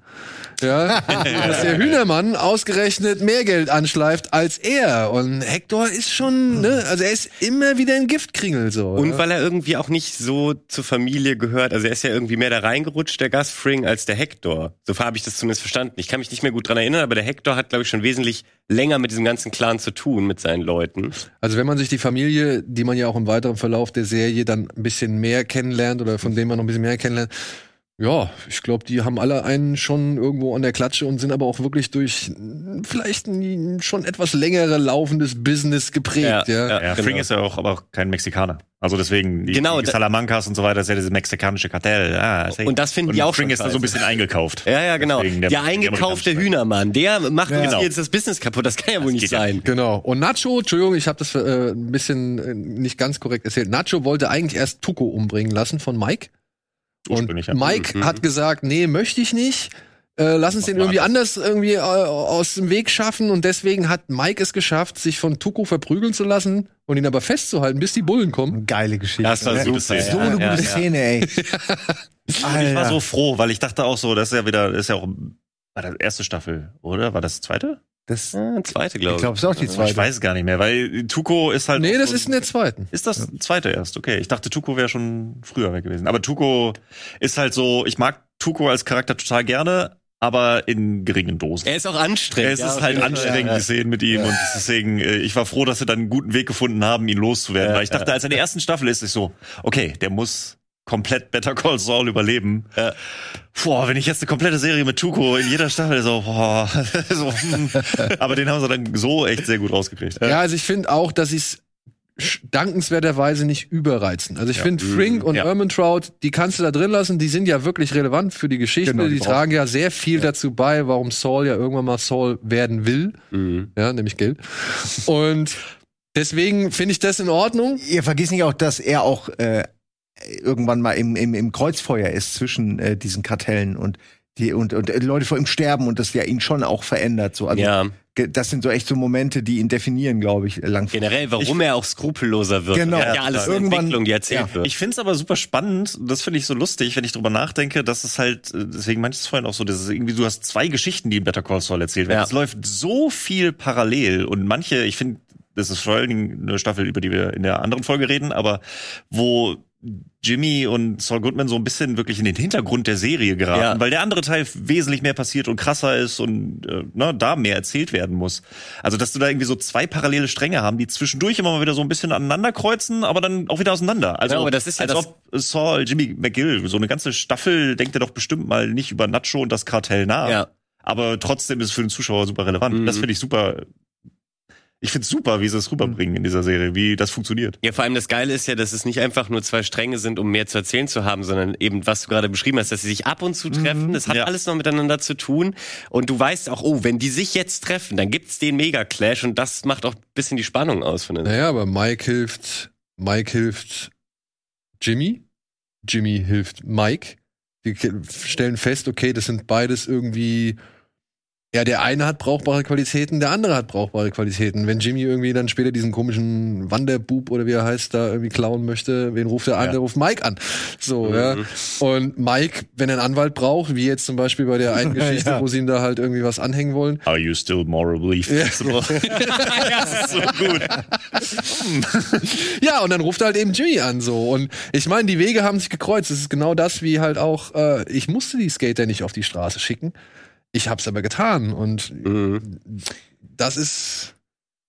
ja, (laughs) dass der Hühnermann ausgerechnet mehr Geld anschleift als er. Und Hector ist schon, ne, also er ist immer wieder ein Giftkringel so. Und ja. weil er irgendwie auch nicht so zur Familie gehört. Also er ist ja irgendwie mehr da reingerutscht, der Gus Fring, als der Hector. So habe ich das zumindest verstanden. Ich kann mich nicht mehr gut dran erinnern, aber der Hector hat, glaube ich, schon wesentlich länger mit diesem ganzen Clan zu tun, mit seinen Leuten. Also wenn man sich die Familie, die man ja auch im weiteren Verlauf der Serie dann ein bisschen mehr kennenlernt oder von denen man noch ein bisschen mehr kennenlernt, ja, ich glaube, die haben alle einen schon irgendwo an der Klatsche und sind aber auch wirklich durch mm, vielleicht ein schon etwas längere laufendes Business geprägt, ja. Ja, Ja, genau. Fring ist ja auch aber auch kein Mexikaner. Also deswegen, die, Genau, die Salamancas und so weiter, das ist ja dieses mexikanische Kartell. Ah, ist ja- Und das finden und die auch Fring schon ist da so ein bisschen eingekauft. Ja, ja, genau. Der, der- eingekaufte Hühnermann, der macht uns Genau. jetzt das Business kaputt. Das kann ja wohl nicht geht ja sein. Genau. Und Nacho, Entschuldigung, ich habe das äh, ein bisschen äh, nicht ganz korrekt erzählt. Nacho wollte eigentlich erst Tuco umbringen lassen von Mike. Und Ursprünglich, ja. Mike Mhm. hat gesagt, nee, möchte ich nicht. Äh, lass uns den irgendwie anders irgendwie äh, aus dem Weg schaffen. Und deswegen hat Mike es geschafft, sich von Tuco verprügeln zu lassen und ihn aber festzuhalten, bis die Bullen kommen. Geile Geschichte. Das war ne? super. So ja, eine gute ja, ja. Szene, ey. (laughs) Ich war Alter. so froh, weil ich dachte auch so, das ist ja wieder, das ist ja auch, war das erste Staffel, oder? War das zweite? Das, Ja, zweite, glaube ich ich. glaube, es ist auch die Ich zweite. weiß gar nicht mehr, weil Tuco ist halt. Nee, das so- ist in der zweiten. Ist das zweite erst? Okay, ich dachte, Tuco wäre schon früher weg gewesen. Aber Tuco ist halt so, ich mag Tuco als Charakter total gerne, aber in geringen Dosen. Er ist auch anstrengend. Es ja, ist halt anstrengend, Ja, die Szenen mit ihm und deswegen, äh, ich war froh, dass sie dann einen guten Weg gefunden haben, ihn loszuwerden. Ja, weil ich dachte, ja. als er in der ersten Staffel ist, ist so, okay, der muss komplett Better Call Saul überleben. Ja. Boah, wenn ich jetzt eine komplette Serie mit Tuco in jeder Staffel so, boah, (laughs) so, hm. aber den haben sie dann so echt sehr gut rausgekriegt. Ja, also ich finde auch, dass sie es sch- dankenswerterweise nicht überreizen. Also ich Ja. finde Frink und Ja. Ermentrout, die kannst du da drin lassen, die sind ja wirklich relevant für die Geschichte, Genau, die die, tragen ja sehr viel dazu bei, warum Saul ja irgendwann mal Saul werden will, Mhm. ja, nämlich Geld. Und deswegen finde ich das in Ordnung. Ihr vergisst nicht auch, dass er auch äh, irgendwann mal im, im, im Kreuzfeuer ist zwischen äh, diesen Kartellen und die und, und äh, Leute vor ihm sterben und das ja ihn schon auch verändert. So. Also, Ja, das sind so echt so Momente, die ihn definieren, glaube ich, langfristig. generell, warum er auch skrupelloser wird. Genau. Er hat ja alles eine Irgendwann- Entwicklung, die erzählt ja. wird. Ich finde es aber super spannend, das finde ich so lustig, wenn ich drüber nachdenke, dass es halt, äh, deswegen meinte ich es vorhin auch so, dass es irgendwie, du hast zwei Geschichten, die in Better Call Saul erzählt werden. Ja. Es läuft so viel parallel und manche, ich finde, das ist vor allen Dingen eine Staffel, über die wir in der anderen Folge reden, aber wo Jimmy und Saul Goodman so ein bisschen wirklich in den Hintergrund der Serie geraten, Ja. weil der andere Teil wesentlich mehr passiert und krasser ist und äh, ne, da mehr erzählt werden muss. Also, dass du da irgendwie so zwei parallele Stränge haben, die zwischendurch immer mal wieder so ein bisschen aneinander kreuzen, aber dann auch wieder auseinander. Also, Ja, aber das ist ja als das- ob Saul, Jimmy McGill, so eine ganze Staffel denkt er doch bestimmt mal nicht über Nacho und das Kartell nach. Ja. Aber trotzdem ist es für den Zuschauer super relevant. Mhm. Das finde ich super. Ich finde es super, wie sie es rüberbringen in dieser Serie, wie das funktioniert. Ja, vor allem das Geile ist ja, dass es nicht einfach nur zwei Stränge sind, um mehr zu erzählen zu haben, sondern eben, was du gerade beschrieben hast, dass sie sich ab und zu treffen. Das hat Ja. alles noch miteinander zu tun. Und du weißt auch, oh, wenn die sich jetzt treffen, dann gibt's den Mega-Clash und das macht auch ein bisschen die Spannung aus von den Naja, aber Mike hilft, Mike hilft Jimmy, Jimmy hilft Mike. Die stellen fest, okay, das sind beides irgendwie ja, der eine hat brauchbare Qualitäten, der andere hat brauchbare Qualitäten. Wenn Jimmy irgendwie dann später diesen komischen Wanderbub oder wie er heißt, da irgendwie klauen möchte, wen ruft er an? Ja. Der ruft Mike an. So, Mhm. ja. Und Mike, wenn er einen Anwalt braucht, wie jetzt zum Beispiel bei der einen (laughs) Geschichte, Ja. wo sie ihm da halt irgendwie was anhängen wollen, Are you still morally flexible? (laughs) ja, das ist so gut. Ja, und dann ruft er halt eben Jimmy an so. Und ich meine, die Wege haben sich gekreuzt. Es ist genau das, wie halt auch, äh, ich musste die Skater nicht auf die Straße schicken. Ich hab's aber getan. Und Mhm. das ist,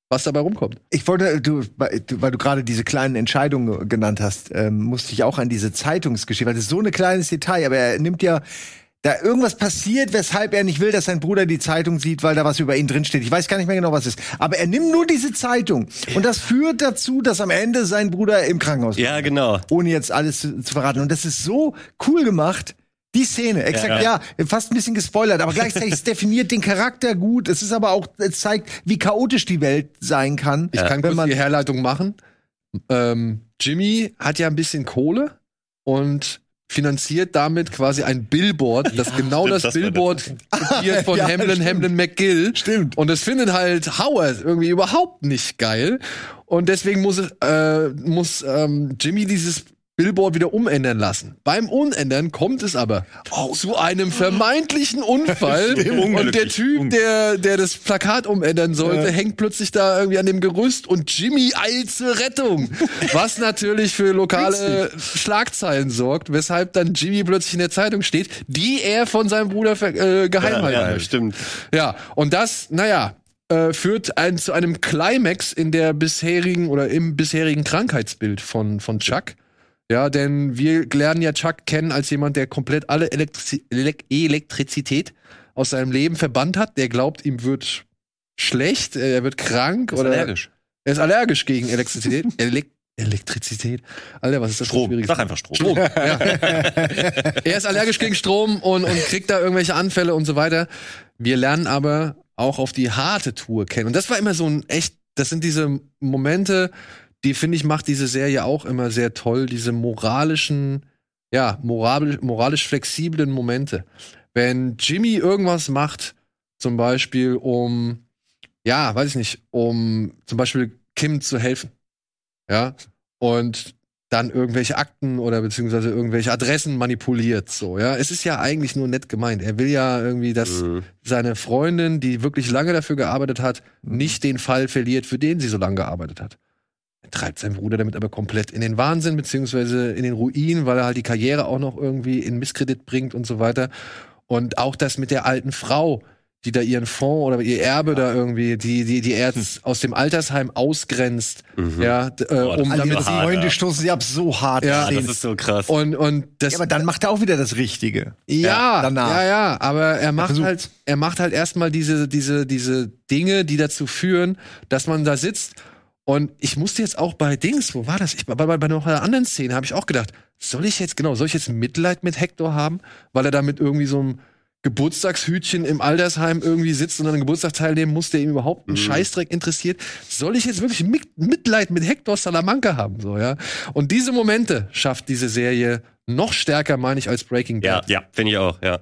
was dabei rumkommt. Ich wollte, du, weil du- weil du gerade diese kleinen Entscheidungen genannt hast, ähm, musste ich auch an diese Zeitungsgeschichte, weil das ist so ein kleines Detail, aber er nimmt ja, da irgendwas passiert, weshalb er nicht will, dass sein Bruder die Zeitung sieht, weil da was über ihn drinsteht. Ich weiß gar nicht mehr genau, was es ist. Aber er nimmt nur diese Zeitung. Und das führt dazu, dass am Ende sein Bruder im Krankenhaus Ja, genau. ohne jetzt alles zu, zu verraten. Und das ist so cool gemacht. Die Szene, exakt, ja. ja. fast ein bisschen gespoilert, aber gleichzeitig es (laughs) definiert den Charakter gut. Es ist aber auch, es zeigt, wie chaotisch die Welt sein kann. Ich kann wenn man die Herleitung machen. Ähm, Jimmy hat ja ein bisschen Kohle und finanziert damit quasi ein Billboard, das ja, genau stimmt, das, das Billboard kopiert (laughs) von ja, Hamlin, Hamlin McGill. Stimmt. Und das findet halt Howard irgendwie überhaupt nicht geil. Und deswegen muss, äh, muss ähm, Jimmy dieses Billboard wieder umändern lassen. Beim Umändern kommt es aber oh. zu einem vermeintlichen Unfall (laughs) und der Typ, der, der das Plakat umändern sollte, ja. hängt plötzlich da irgendwie an dem Gerüst und Jimmy eilt zur Rettung. (laughs) Was natürlich für lokale Schlagzeilen sorgt, weshalb dann Jimmy plötzlich in der Zeitung steht, die er von seinem Bruder äh, geheim ja, ja, stimmt. Ja, und das, naja, äh, führt ein, zu einem Climax in der bisherigen oder im bisherigen Krankheitsbild von, von Chuck. Ja, denn wir lernen ja Chuck kennen als jemand, der komplett alle Elektriz Elektrizität aus seinem Leben verbannt hat. Der glaubt, ihm wird schlecht, äh, er wird krank ist oder allergisch. Er ist allergisch gegen Elektrizität. (laughs) Elek Elektrizität. Alter, was ist das Strom. Sag einfach Strom. Strom. ja. (laughs) er ist allergisch gegen Strom und, und kriegt da irgendwelche Anfälle und so weiter. Wir lernen aber auch auf die harte Tour kennen. Und das war immer so ein echt, das sind diese Momente, die finde ich macht diese Serie auch immer sehr toll, diese moralischen, ja, moralisch, moralisch flexiblen Momente. Wenn Jimmy irgendwas macht, zum Beispiel um, ja, weiß ich nicht, um zum Beispiel Kim zu helfen, ja, und dann irgendwelche Akten oder beziehungsweise irgendwelche Adressen manipuliert, so, ja. Es ist ja eigentlich nur nett gemeint. Er will ja irgendwie, dass mhm. seine Freundin, die wirklich lange dafür gearbeitet hat, nicht den Fall verliert, für den sie so lange gearbeitet hat treibt sein Bruder damit aber komplett in den Wahnsinn, beziehungsweise in den Ruin, weil er halt die Karriere auch noch irgendwie in Misskredit bringt und so weiter. Und auch das mit der alten Frau, die da ihren Fonds oder ihr Erbe ja. da irgendwie, die, die, die er jetzt hm. aus dem Altersheim ausgrenzt, mhm. ja, äh, um damit sie Freunde stoßen sie ab so hart. Ja, das ist so krass. Und, und das, ja, aber dann macht er auch wieder das Richtige. Ja, ja danach. ja, ja, aber er macht halt, er macht halt erstmal diese, diese, diese Dinge, die dazu führen, dass man da sitzt und ich musste jetzt auch bei Dings, wo war das? Ich, bei, bei, bei noch einer anderen Szene habe ich auch gedacht, soll ich jetzt, genau, soll ich jetzt Mitleid mit Hector haben, weil er da mit irgendwie so einem Geburtstagshütchen im Altersheim irgendwie sitzt und an einem Geburtstag teilnehmen muss, der ihm überhaupt einen mhm. Scheißdreck interessiert. Soll ich jetzt wirklich Mitleid mit Hector Salamanca haben, so, ja? Und diese Momente schafft diese Serie noch stärker, meine ich, als Breaking Bad. Ja, ja, finde ich auch, ja.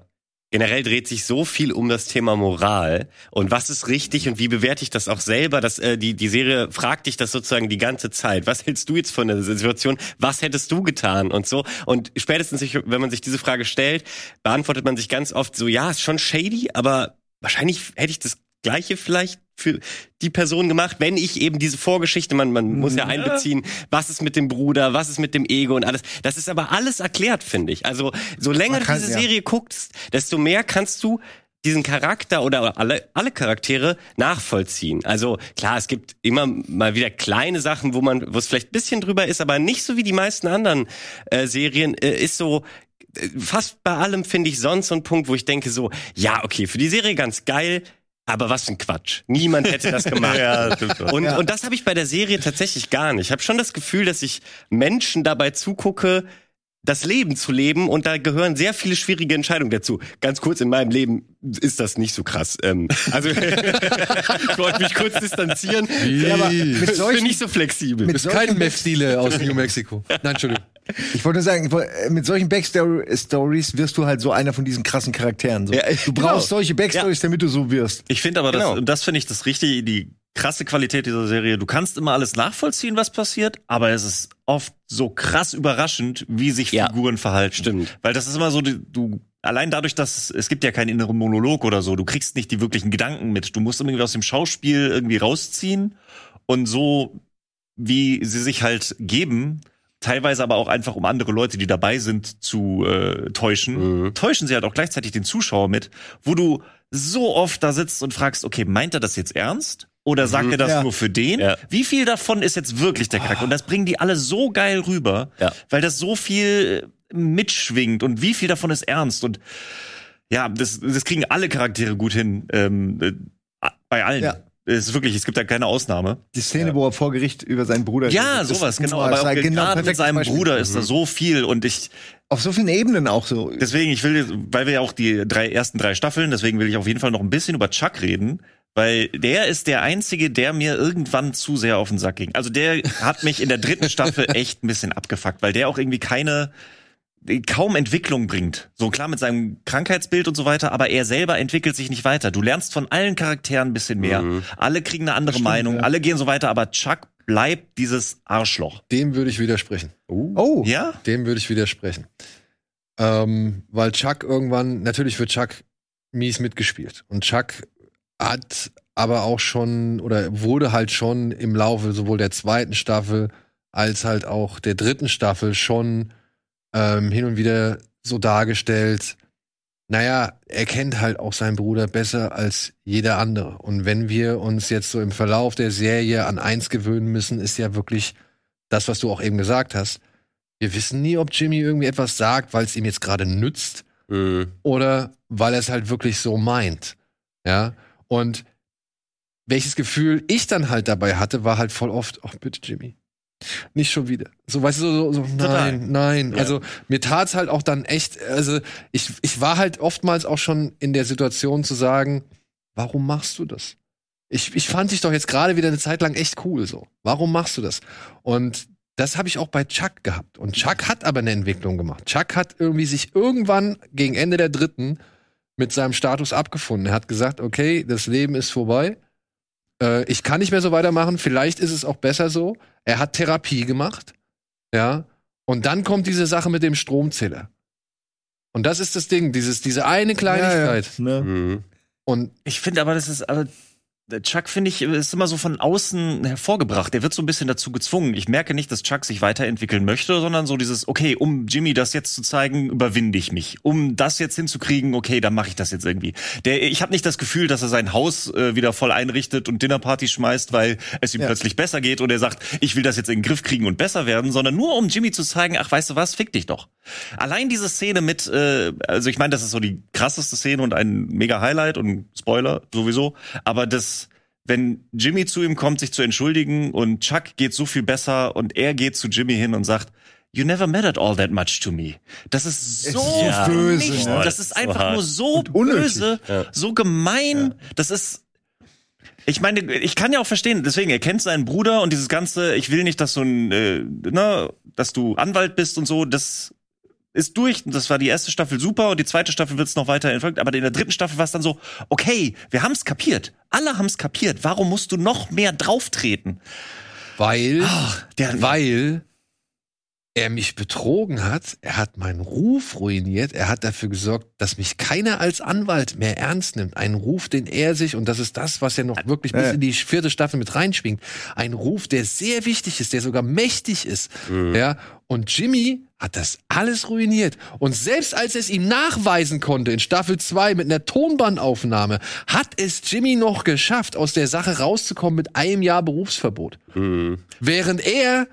Generell dreht sich so viel um das Thema Moral und was ist richtig und wie bewerte ich das auch selber. Dass, äh, die, die Serie fragt dich das sozusagen die ganze Zeit. Was hältst du jetzt von der Situation? Was hättest du getan und so? Und spätestens, wenn man sich diese Frage stellt, beantwortet man sich ganz oft so, ja, ist schon shady, aber wahrscheinlich hätte ich das Gleiche vielleicht für die Person gemacht, wenn ich eben diese Vorgeschichte, man, man muss ja, einbeziehen, was ist mit dem Bruder, was ist mit dem Ego und alles. Das ist aber alles erklärt, finde ich. Also, so länger kann, du diese Serie guckst, desto mehr kannst du diesen Charakter oder alle, alle Charaktere nachvollziehen. Also klar, es gibt immer mal wieder kleine Sachen, wo man, wo es vielleicht ein bisschen drüber ist, aber nicht so wie die meisten anderen äh, Serien, äh, ist so, äh, fast bei allem finde ich sonst so ein Punkt, wo ich denke so, ja, okay, für die Serie ganz geil, aber was für ein Quatsch. Niemand hätte das gemacht. (laughs) ja, und, ja. und das habe ich bei der Serie tatsächlich gar nicht. Ich habe schon das Gefühl, dass ich Menschen dabei zugucke, das Leben zu leben und da gehören sehr viele schwierige Entscheidungen dazu. Ganz kurz in meinem Leben ist das nicht so krass. Ähm, also (laughs) ich wollte mich kurz distanzieren. Ja, aber mit solchen, bin nicht so flexibel. Mit keinen Meth-Dealer aus New Mexico. (laughs) Nein, Entschuldigung. Ich wollte nur sagen, äh, mit solchen Backstories wirst du halt so einer von diesen krassen Charakteren. So. Ja, du brauchst genau. solche Backstories, ja. damit du so wirst. Ich finde aber, genau. das, das finde ich das Richtige, die krasse Qualität dieser Serie. Du kannst immer alles nachvollziehen, was passiert, aber es ist oft so krass überraschend, wie sich ja. Figuren verhalten. Stimmt. Weil das ist immer so, du allein dadurch, dass es gibt ja keinen inneren Monolog oder so, du kriegst nicht die wirklichen Gedanken mit. Du musst irgendwie aus dem Schauspiel irgendwie rausziehen und so wie sie sich halt geben, teilweise aber auch einfach, um andere Leute, die dabei sind, zu äh, täuschen, mhm. täuschen sie halt auch gleichzeitig den Zuschauer mit, wo du so oft da sitzt und fragst, okay, meint er das jetzt ernst? Oder sagt mhm, er das ja. nur für den? Ja. Wie viel davon ist jetzt wirklich der Charakter? Und das bringen die alle so geil rüber, ja. weil das so viel äh, mitschwingt und wie viel davon ist ernst und ja, das, das kriegen alle Charaktere gut hin, ähm, äh, bei allen. Ja. Es ist wirklich, es gibt da keine Ausnahme. Die Szene, wo er vor Gericht über seinen Bruder Ja, sowas, genau. Aber auch halt genau gerade mit seinem Beispiel. Bruder ist da so viel und ich, Auf so vielen Ebenen auch so. deswegen, ich will, weil wir ja auch die drei ersten drei Staffeln, deswegen will ich auf jeden Fall noch ein bisschen über Chuck reden, weil der ist der einzige, der mir irgendwann zu sehr auf den Sack ging. Also der hat mich in der dritten Staffel (laughs) echt ein bisschen abgefuckt, weil der auch irgendwie keine kaum Entwicklung bringt. So klar mit seinem Krankheitsbild und so weiter, aber er selber entwickelt sich nicht weiter. Du lernst von allen Charakteren ein bisschen mehr. Alle kriegen eine andere stimmt, Meinung, ja. alle gehen so weiter, aber Chuck bleibt dieses Arschloch. Dem würde ich widersprechen. Oh, Ja? Dem würde ich widersprechen. Ähm, weil Chuck irgendwann, natürlich wird Chuck mies mitgespielt. Und Chuck hat aber auch schon oder wurde halt schon im Laufe sowohl der zweiten Staffel als halt auch der dritten Staffel schon ähm, hin und wieder so dargestellt. Naja, er kennt halt auch seinen Bruder besser als jeder andere. Und wenn wir uns jetzt so im Verlauf der Serie an eins gewöhnen müssen, ist ja wirklich das, was du auch eben gesagt hast. Wir wissen nie, ob Jimmy irgendwie etwas sagt, weil es ihm jetzt gerade nützt Mhm. oder weil er es halt wirklich so meint. Ja. Und welches Gefühl ich dann halt dabei hatte, war halt voll oft, ach bitte Jimmy. Nicht schon wieder. So, weißt du, so, so Total. nein, nein. Ja. Also mir tat's halt auch dann echt, also ich, ich war halt oftmals auch schon in der Situation zu sagen, warum machst du das? Ich, ich fand dich doch jetzt gerade wieder eine Zeit lang echt cool so. Warum machst du das? Und das habe ich auch bei Chuck gehabt. Und Chuck hat aber eine Entwicklung gemacht. Chuck hat irgendwie sich irgendwann gegen Ende der dritten mit seinem Status abgefunden. Er hat gesagt, okay, das Leben ist vorbei. Äh, ich kann nicht mehr so weitermachen. Vielleicht ist es auch besser so. Er hat Therapie gemacht. Ja. Und dann kommt diese Sache mit dem Stromzähler. Und das ist das Ding, dieses, diese eine Kleinigkeit. Ja, ja. Ne? Mhm. Und Ich finde aber, das ist, aber der Chuck, finde ich, ist immer so von außen hervorgebracht. Der wird so ein bisschen dazu gezwungen. Ich merke nicht, dass Chuck sich weiterentwickeln möchte, sondern so dieses, okay, um Jimmy das jetzt zu zeigen, überwinde ich mich. Um das jetzt hinzukriegen, okay, dann mache ich das jetzt irgendwie. Der, ich habe nicht das Gefühl, dass er sein Haus äh, wieder voll einrichtet und Dinnerparty schmeißt, weil es ihm Ja. plötzlich besser geht und er sagt, ich will das jetzt in den Griff kriegen und besser werden, sondern nur um Jimmy zu zeigen, ach, weißt du was, fick dich doch. Allein diese Szene mit, äh, also ich meine, das ist so die krasseste Szene und ein mega Highlight und Spoiler sowieso, aber das, wenn Jimmy zu ihm kommt, sich zu entschuldigen und Chuck geht so viel besser und er geht zu Jimmy hin und sagt, You never mattered all that much to me. Das ist so ist böse, nicht, ne? das ist einfach nur so böse, Ja. so gemein. Das ist ich meine, ich kann ja auch verstehen, deswegen, er kennt seinen Bruder und dieses ganze, ich will nicht, dass du ein, äh, ne, dass du Anwalt bist und so, das ist durch. Das war die erste Staffel super und die zweite Staffel wird es noch weiter entfolgt. Aber in der dritten Staffel war es dann so, okay, wir haben es kapiert. Alle haben es kapiert. Warum musst du noch mehr drauftreten? weil, Der, weil er mich betrogen hat, er hat meinen Ruf ruiniert, er hat dafür gesorgt, dass mich keiner als Anwalt mehr ernst nimmt. Ein Ruf, den er sich, und das ist das, was ja noch wirklich bis Ja. in die vierte Staffel mit reinschwingt, ein Ruf, der sehr wichtig ist, der sogar mächtig ist. Ja, und Jimmy hat das alles ruiniert. Und selbst als er es ihm nachweisen konnte in Staffel 2 mit einer Tonbandaufnahme, hat es Jimmy noch geschafft, aus der Sache rauszukommen mit einem Jahr Berufsverbot. Mhm. Während er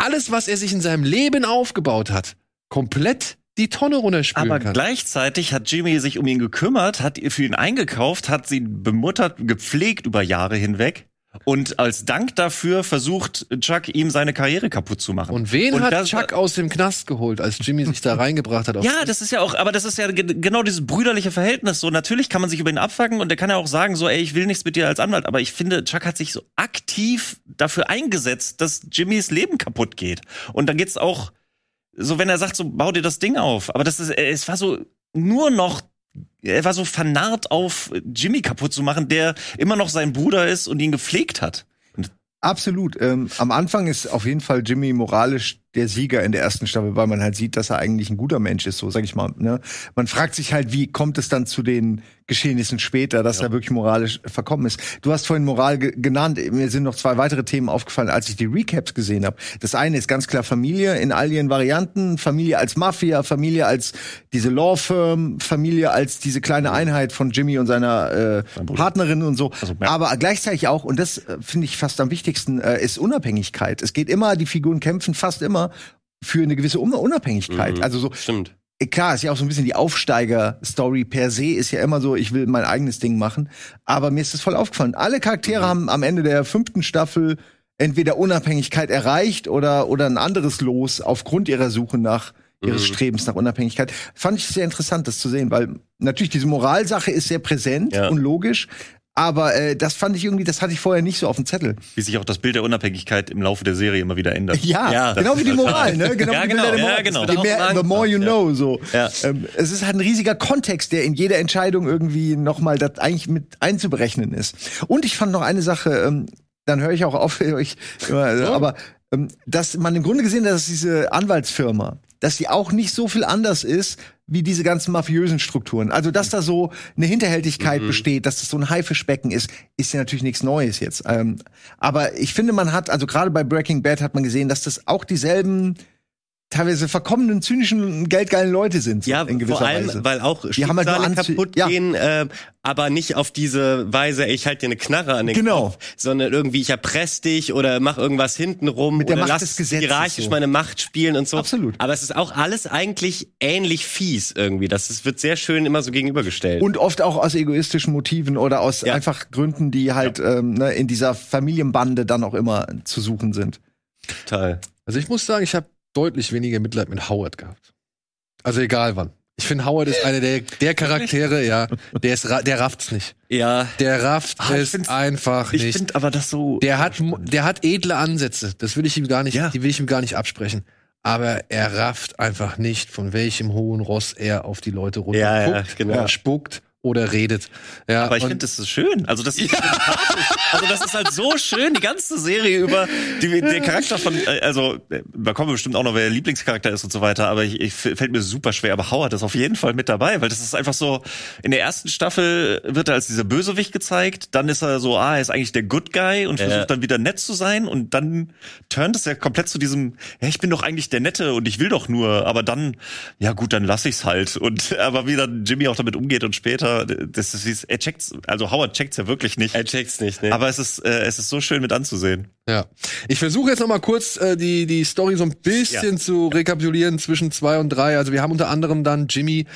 alles, was er sich in seinem Leben aufgebaut hat, komplett die Tonne runterspülen aber kann. gleichzeitig hat Jimmy sich um ihn gekümmert, hat für ihn eingekauft, hat sie bemuttert, gepflegt über Jahre hinweg. Und als Dank dafür versucht Chuck ihm seine Karriere kaputt zu machen. Und wen Und hat das- Chuck aus dem Knast geholt, als Jimmy sich da (laughs) reingebracht hat? Ja, das ist ja auch, aber das ist ja ge- genau dieses brüderliche Verhältnis. So, natürlich kann man sich über ihn abfacken und der kann ja auch sagen, so, ey, ich will nichts mit dir als Anwalt. Aber ich finde, Chuck hat sich so aktiv dafür eingesetzt, dass Jimmys Leben kaputt geht. Und dann geht's auch, so, wenn er sagt, so, bau dir das Ding auf. Aber das ist, es war so nur noch, er war so vernarrt auf Jimmy kaputt zu machen, der immer noch sein Bruder ist und ihn gepflegt hat. Absolut. Ähm, am Anfang ist auf jeden Fall Jimmy moralisch der Sieger in der ersten Staffel, weil man halt sieht, dass er eigentlich ein guter Mensch ist, so sag ich mal. Ne? Man fragt sich halt, wie kommt es dann zu den Geschehnissen später, dass er wirklich moralisch verkommen ist. Du hast vorhin Moral ge genannt. Mir sind noch zwei weitere Themen aufgefallen, als ich die Recaps gesehen habe. Das eine ist ganz klar Familie in all ihren Varianten. Familie als Mafia, Familie als diese Law Firm, Familie als diese kleine Einheit von Jimmy und seiner äh, Partnerin und so. Also, ja. Aber gleichzeitig auch, und das äh, finde ich fast am wichtigsten, äh, ist Unabhängigkeit. Es geht immer, die Figuren kämpfen fast immer für eine gewisse Un Unabhängigkeit. Mhm. Also so, Stimmt. Klar, ist ja auch so ein bisschen die Aufsteiger-Story per se, ist ja immer so, ich will mein eigenes Ding machen. Aber mir ist das voll aufgefallen. Alle Charaktere mhm. haben am Ende der fünften Staffel entweder Unabhängigkeit erreicht oder, oder ein anderes Los aufgrund ihrer Suche nach ihres mhm. Strebens nach Unabhängigkeit. Fand ich sehr interessant, das zu sehen, weil natürlich diese Moralsache ist sehr präsent ja. und logisch, aber äh, das fand ich irgendwie, das hatte ich vorher nicht so auf dem Zettel. Wie sich auch das Bild der Unabhängigkeit im Laufe der Serie immer wieder ändert. Ja, ja genau wie die Moral, ne? Genau (laughs) ja, wie die genau, Moral. Ja, genau. Je mehr, the more you know, so. Ja. Ähm, es ist halt ein riesiger Kontext, der in jeder Entscheidung irgendwie nochmal das eigentlich mit einzuberechnen ist. Und ich fand noch eine Sache, ähm, dann höre ich auch auf, (laughs) ich, immer, oh. aber ähm, dass man im Grunde gesehen hat, dass diese Anwaltsfirma, dass die auch nicht so viel anders ist wie diese ganzen mafiösen Strukturen. Also, dass da so eine Hinterhältigkeit mhm. besteht, dass das so ein Haifischbecken ist, ist ja natürlich nichts Neues jetzt. Ähm, aber ich finde, man hat, also gerade bei Breaking Bad hat man gesehen, dass das auch dieselben teilweise verkommenen, zynischen, geldgeilen Leute sind. Ja, in gewisser vor allem, Weise. weil auch die haben halt nur kaputt ja. gehen, äh, aber nicht auf diese Weise, ich halte dir eine Knarre an den genau. Kopf, sondern irgendwie ich erpress dich oder mach irgendwas hintenrum Mit der oder Macht lass des Gesetzes hierarchisch so. meine Macht spielen und so. Absolut. Aber es ist auch alles eigentlich ähnlich fies irgendwie. Das ist, wird sehr schön immer so gegenübergestellt. Und oft auch aus egoistischen Motiven oder aus ja. einfach Gründen, die halt ja. ähm, ne, in dieser Familienbande dann auch immer zu suchen sind. Total. Also ich muss sagen, ich habe deutlich weniger Mitleid mit Howard gehabt. Also egal wann. Ich finde, Howard ist einer der, der Charaktere, ja, der ist, der rafft's nicht. Ja. Der rafft ah, es einfach nicht. Ich finde aber das so. Der hat, der hat edle Ansätze. Das will ich ihm gar nicht, ja. die will ich ihm gar nicht absprechen. Aber er rafft einfach nicht, von welchem hohen Ross er auf die Leute runter ja, ja, genau. spuckt oder redet. Ja, aber ich finde, das ist schön. Also das ist ja. Also das ist halt so schön, die ganze Serie über die, der Charakter von, äh, also da kommen wir bestimmt auch noch, wer der Lieblingscharakter ist und so weiter, aber ich, ich fällt mir super schwer. Aber Howard ist auf jeden Fall mit dabei, weil das ist einfach so, in der ersten Staffel wird er als dieser Bösewicht gezeigt, dann ist er so, ah, er ist eigentlich der Good Guy und versucht dann wieder nett zu sein und dann turnt es ja komplett zu diesem, ja, ich bin doch eigentlich der Nette und ich will doch nur, aber dann, ja gut, dann lass ich's halt. Und aber wie dann Jimmy auch damit umgeht und später, das ist, er checkt's, also Howard checkt's ja wirklich nicht. Er checkt's nicht, ne? Aber es ist, äh, es ist so schön mit anzusehen. Ja. Ich versuche jetzt noch mal kurz äh, die, die Story so ein bisschen ja. zu rekapitulieren zwischen zwei und drei. Also wir haben unter anderem dann Jimmy,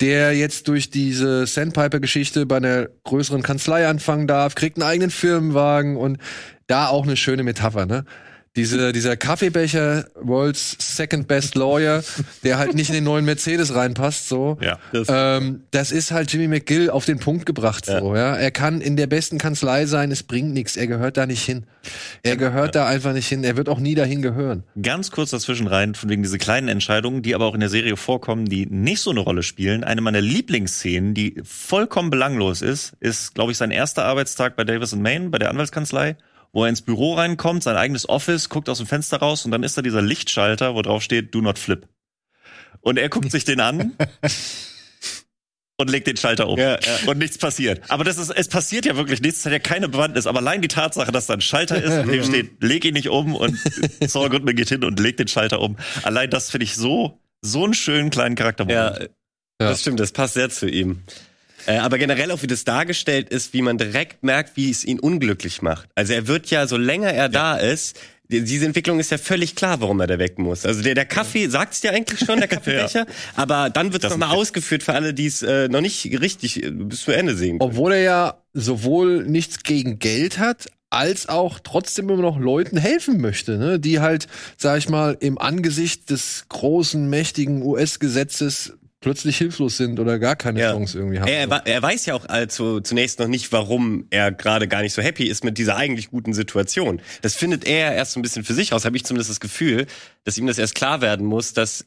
der jetzt durch diese Sandpiper-Geschichte bei einer größeren Kanzlei anfangen darf, kriegt einen eigenen Firmenwagen und da auch eine schöne Metapher, ne? Diese, dieser Kaffeebecher, World's Second Best Lawyer, der halt nicht in den neuen Mercedes reinpasst, so. Ja. Das, ähm, das ist halt Jimmy McGill auf den Punkt gebracht, so, ja. ja. Er kann in der besten Kanzlei sein, es bringt nichts. Er gehört da nicht hin. Er gehört ja. da einfach nicht hin. Er wird auch nie dahin gehören. Ganz kurz dazwischen rein, von wegen diese kleinen Entscheidungen, die aber auch in der Serie vorkommen, die nicht so eine Rolle spielen. Eine meiner Lieblingsszenen, die vollkommen belanglos ist, ist, glaube ich, sein erster Arbeitstag bei Davis Main, bei der Anwaltskanzlei wo er ins Büro reinkommt, sein eigenes Office, guckt aus dem Fenster raus und dann ist da dieser Lichtschalter, wo drauf steht, do not flip. Und er guckt sich den an (laughs) und legt den Schalter um. Ja, ja. Und nichts passiert. Aber das ist, es passiert ja wirklich nichts, es hat ja keine Bewandtnis. Aber allein die Tatsache, dass da ein Schalter ist, und dem (laughs) steht, leg ihn nicht um und (laughs) Saul Goodman geht hin und legt den Schalter um. Allein das finde ich so, so einen schönen kleinen Charakter. Ja, ja, das stimmt, das passt sehr zu ihm. Äh, aber generell auch, wie das dargestellt ist, wie man direkt merkt, wie es ihn unglücklich macht. Also er wird ja, so länger er ja. da ist, diese Entwicklung ist ja völlig klar, warum er da weg muss. Also der, der Kaffee sagt es dir eigentlich schon, der (laughs) Kaffeebecher, ja. aber dann wird es nochmal ausgeführt für alle, die es äh, noch nicht richtig äh, bis zu Ende sehen können. Obwohl er ja sowohl nichts gegen Geld hat, als auch trotzdem immer noch Leuten helfen möchte, ne? die halt, sag ich mal, im Angesicht des großen, mächtigen US-Gesetzes plötzlich hilflos sind oder gar keine ja. Chance irgendwie haben. Er, er, weiß ja auch also zunächst noch nicht, warum er gerade gar nicht so happy ist mit dieser eigentlich guten Situation. Das findet er erst so ein bisschen für sich raus, habe ich zumindest das Gefühl, dass ihm das erst klar werden muss, dass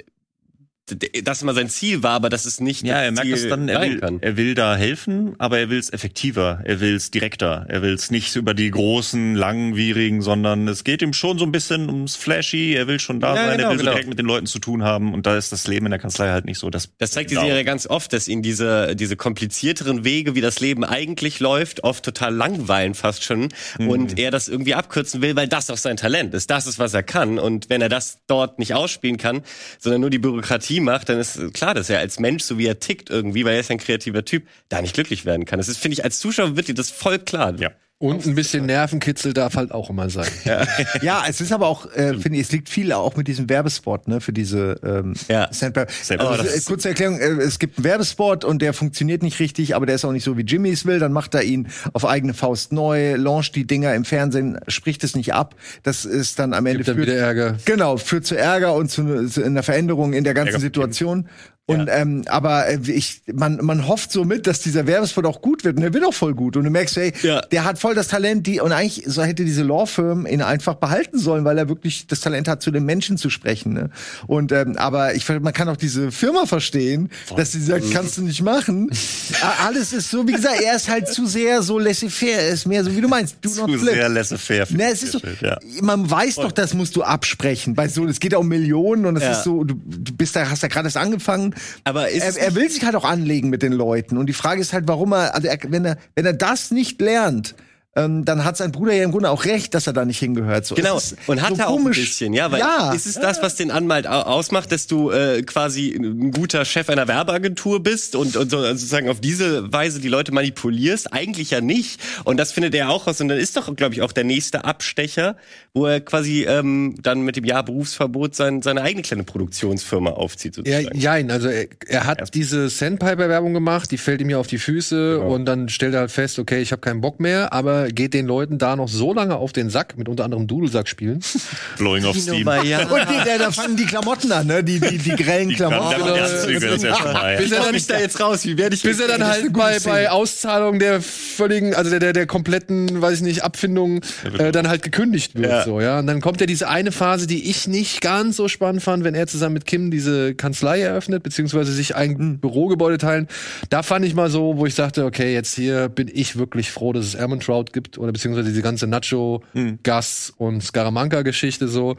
das immer sein Ziel war, aber das ist nicht Ja, er merkt es dann, er will, kann. er will da helfen, aber er will es effektiver, er will es direkter, er will es nicht über die großen, langwierigen, sondern es geht ihm schon so ein bisschen ums Flashy, er will schon da ja, sein, genau, er will genau. so direkt mit den Leuten zu tun haben und da ist das Leben in der Kanzlei halt nicht so. Das, das zeigt die Serie ganz oft, dass ihn diese, diese komplizierteren Wege, wie das Leben eigentlich läuft, oft total langweilen fast schon mhm. und er das irgendwie abkürzen will, weil das auch sein Talent ist, das ist, was er kann und wenn er das dort nicht ausspielen kann, sondern nur die Bürokratie Energie macht, dann ist klar, dass er als Mensch, so wie er tickt irgendwie, weil er ist ein kreativer Typ, da nicht glücklich werden kann. Das ist, finde ich, als Zuschauer wird dir das voll klar. Ja. Und ein bisschen Nervenkitzel darf halt auch immer sein. Ja, ja es ist aber auch, äh, finde ich, es liegt viel auch mit diesem Werbespot, ne, für diese ähm, ja. Sandbar. Also, oh, kurze Erklärung, äh, es gibt einen Werbespot und der funktioniert nicht richtig, aber der ist auch nicht so, wie Jimmy es will. Dann macht er ihn auf eigene Faust neu, launcht die Dinger im Fernsehen, spricht es nicht ab. Das ist dann am Ende Gibt dann wieder Ärger. Genau, führt zu Ärger und zu, zu einer Veränderung in der ganzen Ärger Situation. Und ja. ähm, aber äh, ich, man, man hofft so mit, dass dieser Werbespot auch gut wird und der wird auch voll gut. Und du merkst, ey, ja. der hat voll das Talent, die und eigentlich so hätte diese Law-Firm ihn einfach behalten sollen, weil er wirklich das Talent hat, zu den Menschen zu sprechen. Ne? Und ähm, aber ich man kann auch diese Firma verstehen, voll. dass sie sagt, kannst du nicht machen. (laughs) Alles ist so, wie gesagt, er ist halt zu sehr so laissez-faire. Er ist mehr so, wie du meinst, du Zu sehr laissez-faire. Ne, es ist so, ja. Man weiß voll. doch, das musst du absprechen. Bei so, es geht ja um Millionen und es ist so, du, du bist da, hast ja gerade erst angefangen aber er, er, will sich halt auch anlegen mit den Leuten. Und die Frage ist halt, warum er, also er, wenn er, wenn er das nicht lernt, ähm, dann hat sein Bruder ja im Grunde auch recht, dass er da nicht hingehört. So, genau, und hat so er auch ein bisschen, ja, weil ja. ist es das, was den Anwalt ausmacht, dass du äh, quasi ein guter Chef einer Werbeagentur bist und, und so, also sozusagen auf diese Weise die Leute manipulierst? Eigentlich ja nicht. Und das findet er auch raus. Und dann ist doch, glaube ich, auch der nächste Abstecher, wo er quasi ähm, dann mit dem Jahr Berufsverbot sein, seine eigene kleine Produktionsfirma aufzieht. Sozusagen. Ja, nein, also er, er hat Erst. diese Sandpiper-Werbung gemacht, die fällt ihm ja auf die Füße genau. und dann stellt er halt fest, okay, ich habe keinen Bock mehr, aber geht den Leuten da noch so lange auf den Sack, mit unter anderem Dudelsack spielen. (laughs) Blowing off Steam. Ja. (laughs) Und die, da, da fangen die Klamotten an, ne? Die, die, die grellen die Klamotten. Genau. Bis er dann, ich da jetzt raus? Wie werde ich Bis er dann halt bei, bei Auszahlung der völligen, also der, der, der kompletten, weiß ich nicht, Abfindung, äh, dann halt gekündigt wird. Ja. So, ja. Und dann kommt ja diese eine Phase, die ich nicht ganz so spannend fand, wenn er zusammen mit Kim diese Kanzlei eröffnet, beziehungsweise sich ein mhm. Bürogebäude teilen. Da fand ich mal so, wo ich sagte, okay, jetzt hier bin ich wirklich froh, dass es Trout gibt oder beziehungsweise diese ganze Nacho, mhm. Gas und Scaramanca-Geschichte so.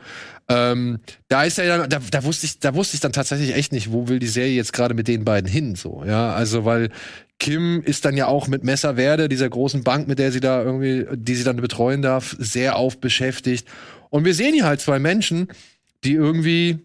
Ähm, da ist ja da, da wusste ich, da wusste ich dann tatsächlich echt nicht, wo will die Serie jetzt gerade mit den beiden hin, so, ja. Also, weil Kim ist dann ja auch mit Messerwerde, dieser großen Bank, mit der sie da irgendwie, die sie dann betreuen darf, sehr auf beschäftigt. Und wir sehen hier halt zwei Menschen, die irgendwie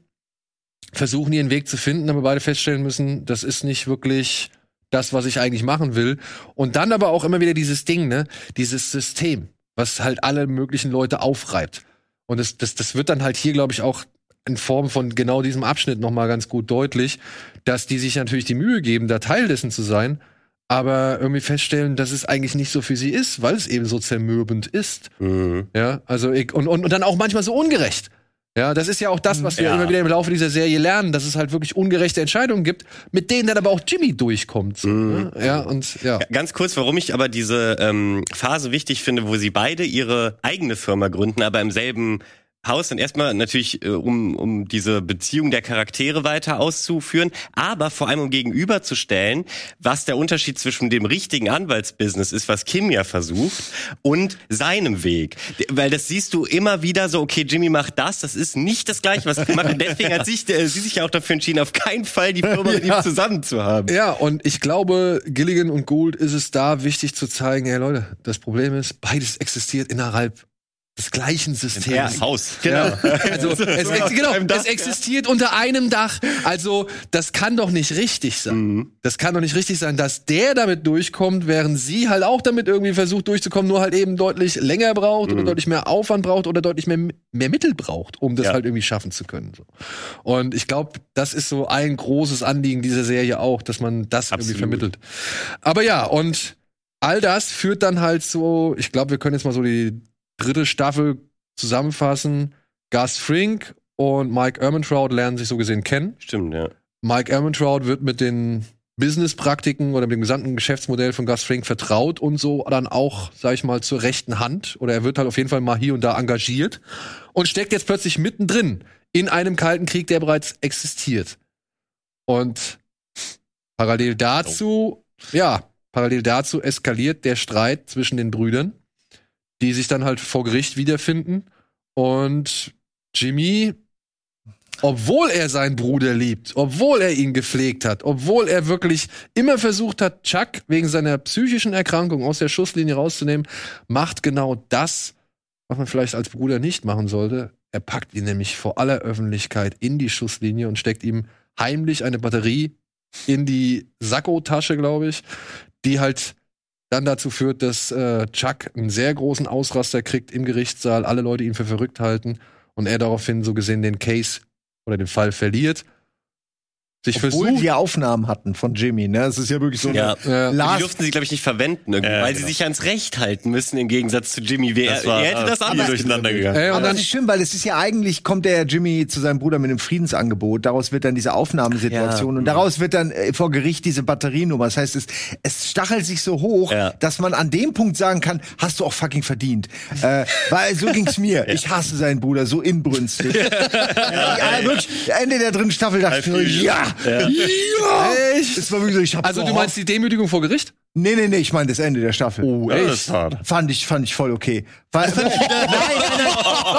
versuchen, ihren Weg zu finden, aber beide feststellen müssen, das ist nicht wirklich das, was ich eigentlich machen will. Und dann aber auch immer wieder dieses Ding, ne, dieses System, was halt alle möglichen Leute aufreibt. Und das, das, das wird dann halt hier, glaube ich, auch in Form von genau diesem Abschnitt noch mal ganz gut deutlich, dass die sich natürlich die Mühe geben, da Teil dessen zu sein, aber irgendwie feststellen, dass es eigentlich nicht so für sie ist, weil es eben so zermürbend ist. Mhm. Ja, also ich, und, und, und dann auch manchmal so ungerecht. Ja, das ist ja auch das, was wir ja. immer wieder im Laufe dieser Serie lernen, dass es halt wirklich ungerechte Entscheidungen gibt, mit denen dann aber auch Jimmy durchkommt. So, mhm. Ja, und ja. Ganz kurz, warum ich aber diese ähm, Phase wichtig finde, wo sie beide ihre eigene Firma gründen, aber im selben Haus dann erstmal natürlich, äh, um, um diese Beziehung der Charaktere weiter auszuführen, aber vor allem um gegenüberzustellen, was der Unterschied zwischen dem richtigen Anwaltsbusiness ist, was Kim ja versucht, und seinem Weg. Weil das siehst du immer wieder so, okay, Jimmy macht das, das ist nicht das gleiche, was Kim macht. Und deswegen hat sich, äh, sie sich ja auch dafür entschieden, auf keinen Fall die Firma (laughs) ja. mit ihm zusammen zu haben. Ja, und ich glaube, Gilligan und Gould ist es da wichtig zu zeigen, hey Leute, das Problem ist, beides existiert innerhalb des gleichen Systems. Ja, Haus. Genau. (laughs) Also, (laughs) es, genau, es existiert unter einem Dach. Also, das kann doch nicht richtig sein. Mhm. Das kann doch nicht richtig sein, dass der damit durchkommt, während sie halt auch damit irgendwie versucht durchzukommen, nur halt eben deutlich länger braucht mhm. oder deutlich mehr Aufwand braucht oder deutlich mehr, mehr Mittel braucht, um das ja. halt irgendwie schaffen zu können. Und ich glaube, das ist so ein großes Anliegen dieser Serie auch, dass man das Absolut. irgendwie vermittelt. Aber ja, und all das führt dann halt so, ich glaube, wir können jetzt mal so die dritte Staffel zusammenfassen. Gus Frink und Mike Ehrmantraut lernen sich so gesehen kennen. Stimmt, ja. Mike Ehrmantraut wird mit den Business-Praktiken oder mit dem gesamten Geschäftsmodell von Gus Frink vertraut und so dann auch, sag ich mal, zur rechten Hand. Oder er wird halt auf jeden Fall mal hier und da engagiert und steckt jetzt plötzlich mittendrin in einem kalten Krieg, der bereits existiert. Und parallel dazu, oh. ja, parallel dazu eskaliert der Streit zwischen den Brüdern die sich dann halt vor Gericht wiederfinden. Und Jimmy, obwohl er seinen Bruder liebt, obwohl er ihn gepflegt hat, obwohl er wirklich immer versucht hat, Chuck wegen seiner psychischen Erkrankung aus der Schusslinie rauszunehmen, macht genau das, was man vielleicht als Bruder nicht machen sollte. Er packt ihn nämlich vor aller Öffentlichkeit in die Schusslinie und steckt ihm heimlich eine Batterie in die Sakko-Tasche, glaube ich, die halt dann dazu führt, dass äh, Chuck einen sehr großen Ausraster kriegt im Gerichtssaal, alle Leute ihn für verrückt halten und er daraufhin so gesehen den Case oder den Fall verliert sich Obwohl versucht. die Aufnahmen hatten von Jimmy, ne? Es ist ja wirklich so. Ja, ja. Die durften sie, glaube ich, nicht verwenden, irgendwie, ja, weil genau. sie sich ans Recht halten müssen, im Gegensatz zu Jimmy. Wer, das war, er hätte das anders durcheinander gegangen. Äh, und dann, das ist schön, weil es ist ja eigentlich, kommt der Jimmy zu seinem Bruder mit einem Friedensangebot. Daraus wird dann diese Aufnahmesituation. Ja. Und daraus wird dann äh, vor Gericht diese Batterienummer. Das heißt, es, es stachelt sich so hoch, ja. dass man an dem Punkt sagen kann, hast du auch fucking verdient. äh, weil so ging's mir. (laughs) Ich hasse seinen Bruder so inbrünstig. (laughs) ja, wirklich, Ende der dritten Staffel dachte ich nur, ja. Ja. Ja! Echt? Das war wirklich so, ich hab also du meinst die Demütigung vor Gericht? Nee, nee, nee, ich meine das Ende der Staffel. Oh, echt? Das ist hart. Fand ich, fand ich voll okay. War, nein, nein, nein,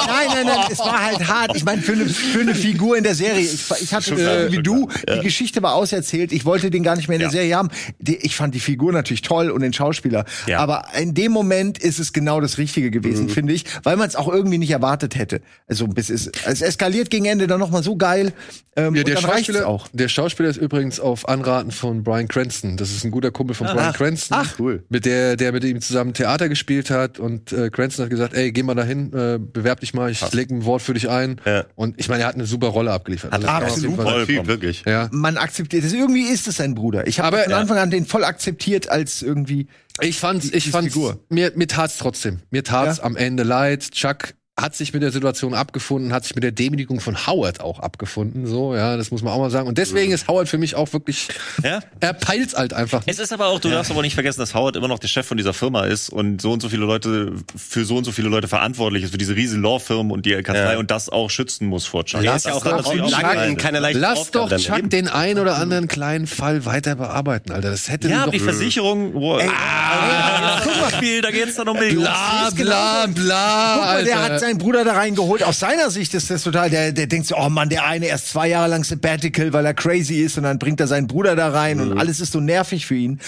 nein, nein, nein, es war halt hart. Ich meine, für eine, für eine Figur in der Serie. Ich, ich hatte äh, wie du, die Geschichte war auserzählt. Ich wollte den gar nicht mehr in der ja. Serie haben. Die, ich fand die Figur natürlich toll und den Schauspieler. Ja. Aber in dem Moment ist es genau das Richtige gewesen, mhm. finde ich, weil man es auch irgendwie nicht erwartet hätte. Also bis es, es eskaliert gegen Ende dann noch mal so geil. Ähm, ja, der Schauspieler, auch. der Schauspieler ist übrigens auf Anraten von Brian Cranston. Das ist ein guter Kumpel von Ach, Brian Cranston. Ach, cool. Mit der, der mit ihm zusammen Theater gespielt hat und äh, Cranston hat gesagt, ey, geh mal dahin, äh, bewerb dich mal, ich Passt. leg ein Wort für dich ein. Ja. Und ich meine, er hat eine super Rolle abgeliefert. Hat absolut voll, Typ, wirklich. Ja. Man akzeptiert, das irgendwie ist es sein Bruder. Ich habe von Anfang an den voll akzeptiert als irgendwie. Ich fand's, ich fand's, mir, mir tat's trotzdem. Mir tat's ja? am Ende leid. Chuck hat sich mit der Situation abgefunden, hat sich mit der Demütigung von Howard auch abgefunden, so, ja, das muss man auch mal sagen. Und deswegen ist Howard für mich auch wirklich, ja? er peilt's halt einfach. Es ist aber auch, du ja. darfst aber nicht vergessen, dass Howard immer noch der Chef von dieser Firma ist und so und so viele Leute, für so und so viele Leute verantwortlich ist, für diese riesen Law-Firmen und die Kanzlei ja. und das auch schützen muss vor Chuck. Ja, ist ja auch, auch lange in keiner leichten Lass doch Chuck den ein oder anderen kleinen Fall weiter bearbeiten, Alter. Das hätte Ja, die Versicherung, wo, Ey, ah, guck mal, viel, da geht's dann um Millionen. Bla, bla, bla, hat seinen Bruder da reingeholt. Aus seiner Sicht ist das total, der, der denkt so, oh Mann, der eine erst zwei Jahre lang Sabbatical, weil er crazy ist und dann bringt er seinen Bruder da rein mhm. und alles ist so nervig für ihn.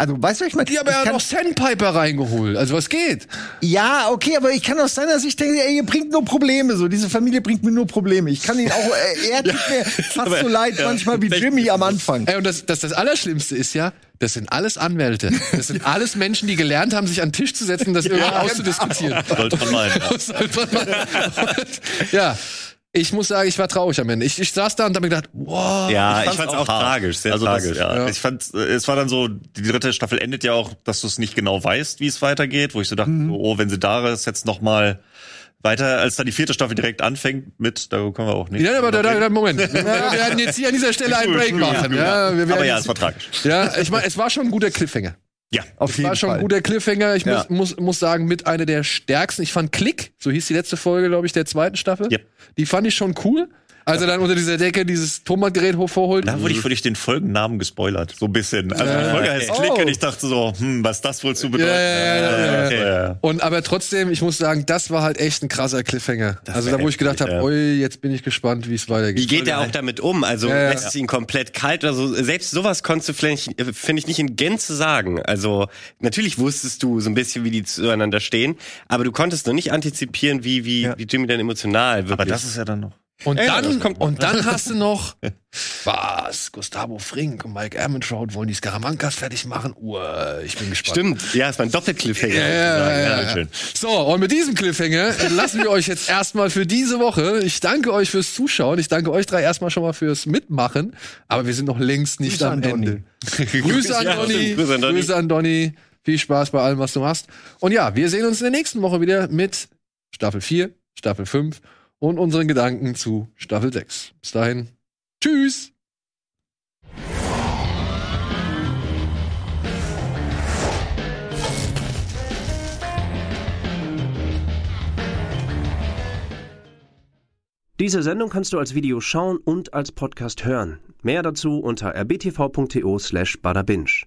Also, weißt du, ich meine, die haben ja noch Sandpiper reingeholt. Also, was geht? Ja, okay, aber ich kann aus seiner Sicht denken, ey, ihr bringt nur Probleme. So, diese Familie bringt mir nur Probleme. Ich kann ihn auch, äh, er (laughs) tut mir fast so leid ja, manchmal wie Jimmy am Anfang. Ey, und das, das, das Allerschlimmste ist ja, das sind alles Anwälte. Das sind alles Menschen, die gelernt haben, sich an den Tisch zu setzen, das irgendwie ja, auszudiskutieren. Sollte man meinen. Ja. (laughs) Sollte man meinen. (laughs) ja ich muss sagen, ich war traurig am Ende. Ich, ich saß da und habe mir gedacht, wow. Ja, ich, ich fand's auch, auch tragisch, sehr also tragisch. Das, ja. Ja. Ich fand, es war dann so, die dritte Staffel endet ja auch, dass du es nicht genau weißt, wie es weitergeht, wo ich so dachte, mhm. oh, wenn sie da ist, jetzt noch mal weiter, als dann die vierte Staffel direkt anfängt mit, da können wir auch nicht. Ja, aber da, da, Moment. (laughs) wir werden jetzt hier an dieser Stelle einen Break machen. Ja, wir aber ja, es war tragisch. Ja, ich meine, es war schon ein guter Cliffhanger. Ja, auf jeden Fall. War schon ein guter Cliffhanger. Ich ja. muss, muss, muss sagen, mit einer der stärksten. Ich fand Klick, so hieß die letzte Folge, glaube ich, der zweiten Staffel. Ja. Die fand ich schon cool. Als er dann unter dieser Decke dieses Tonbandgerät vorholt. Da wurde ich, ich den Folgennamen gespoilert. So ein bisschen. Also die Folge heißt Klick oh. und ich dachte so, hm, was das wohl zu bedeuten ja, ja, ja, Und aber trotzdem, ich muss sagen, das war halt echt ein krasser Cliffhanger. Das also da, wo ich gedacht habe, oi, jetzt bin ich gespannt, wie es weitergeht. Wie geht er auch damit um? Also lässt es ihn komplett kalt oder so? Selbst sowas konntest du vielleicht, finde ich, nicht in Gänze sagen. Also natürlich wusstest du so ein bisschen, wie die zueinander stehen, aber du konntest noch nicht antizipieren, wie, wie, wie Jimmy dann emotional wird. Aber das ist ja dann noch. Und Ey, dann, und dann (laughs) hast du noch, was, Gustavo Frink und Mike Ermentrout wollen die Scaramankas fertig machen? Uh, ich bin gespannt. Stimmt, ja, es war ein Doppelcliffhanger. Ja, ja, ja, ja. So, und mit diesem Cliffhanger lassen wir euch jetzt erstmal für diese Woche. Ich danke euch fürs Zuschauen. Ich danke euch drei erstmal schon mal fürs Mitmachen. Aber wir sind noch längst nicht Grüße am Ende. (laughs) Grüße an Donny. Grüße an Donny. Grüße an Donny. Viel Spaß bei allem, was du machst. Und ja, wir sehen uns in der nächsten Woche wieder mit Staffel 4, Staffel 5 und unseren Gedanken zu Staffel 6. Bis dahin, tschüss! Diese Sendung kannst du als Video schauen und als Podcast hören. Mehr dazu unter rbtv.to slash badabinch.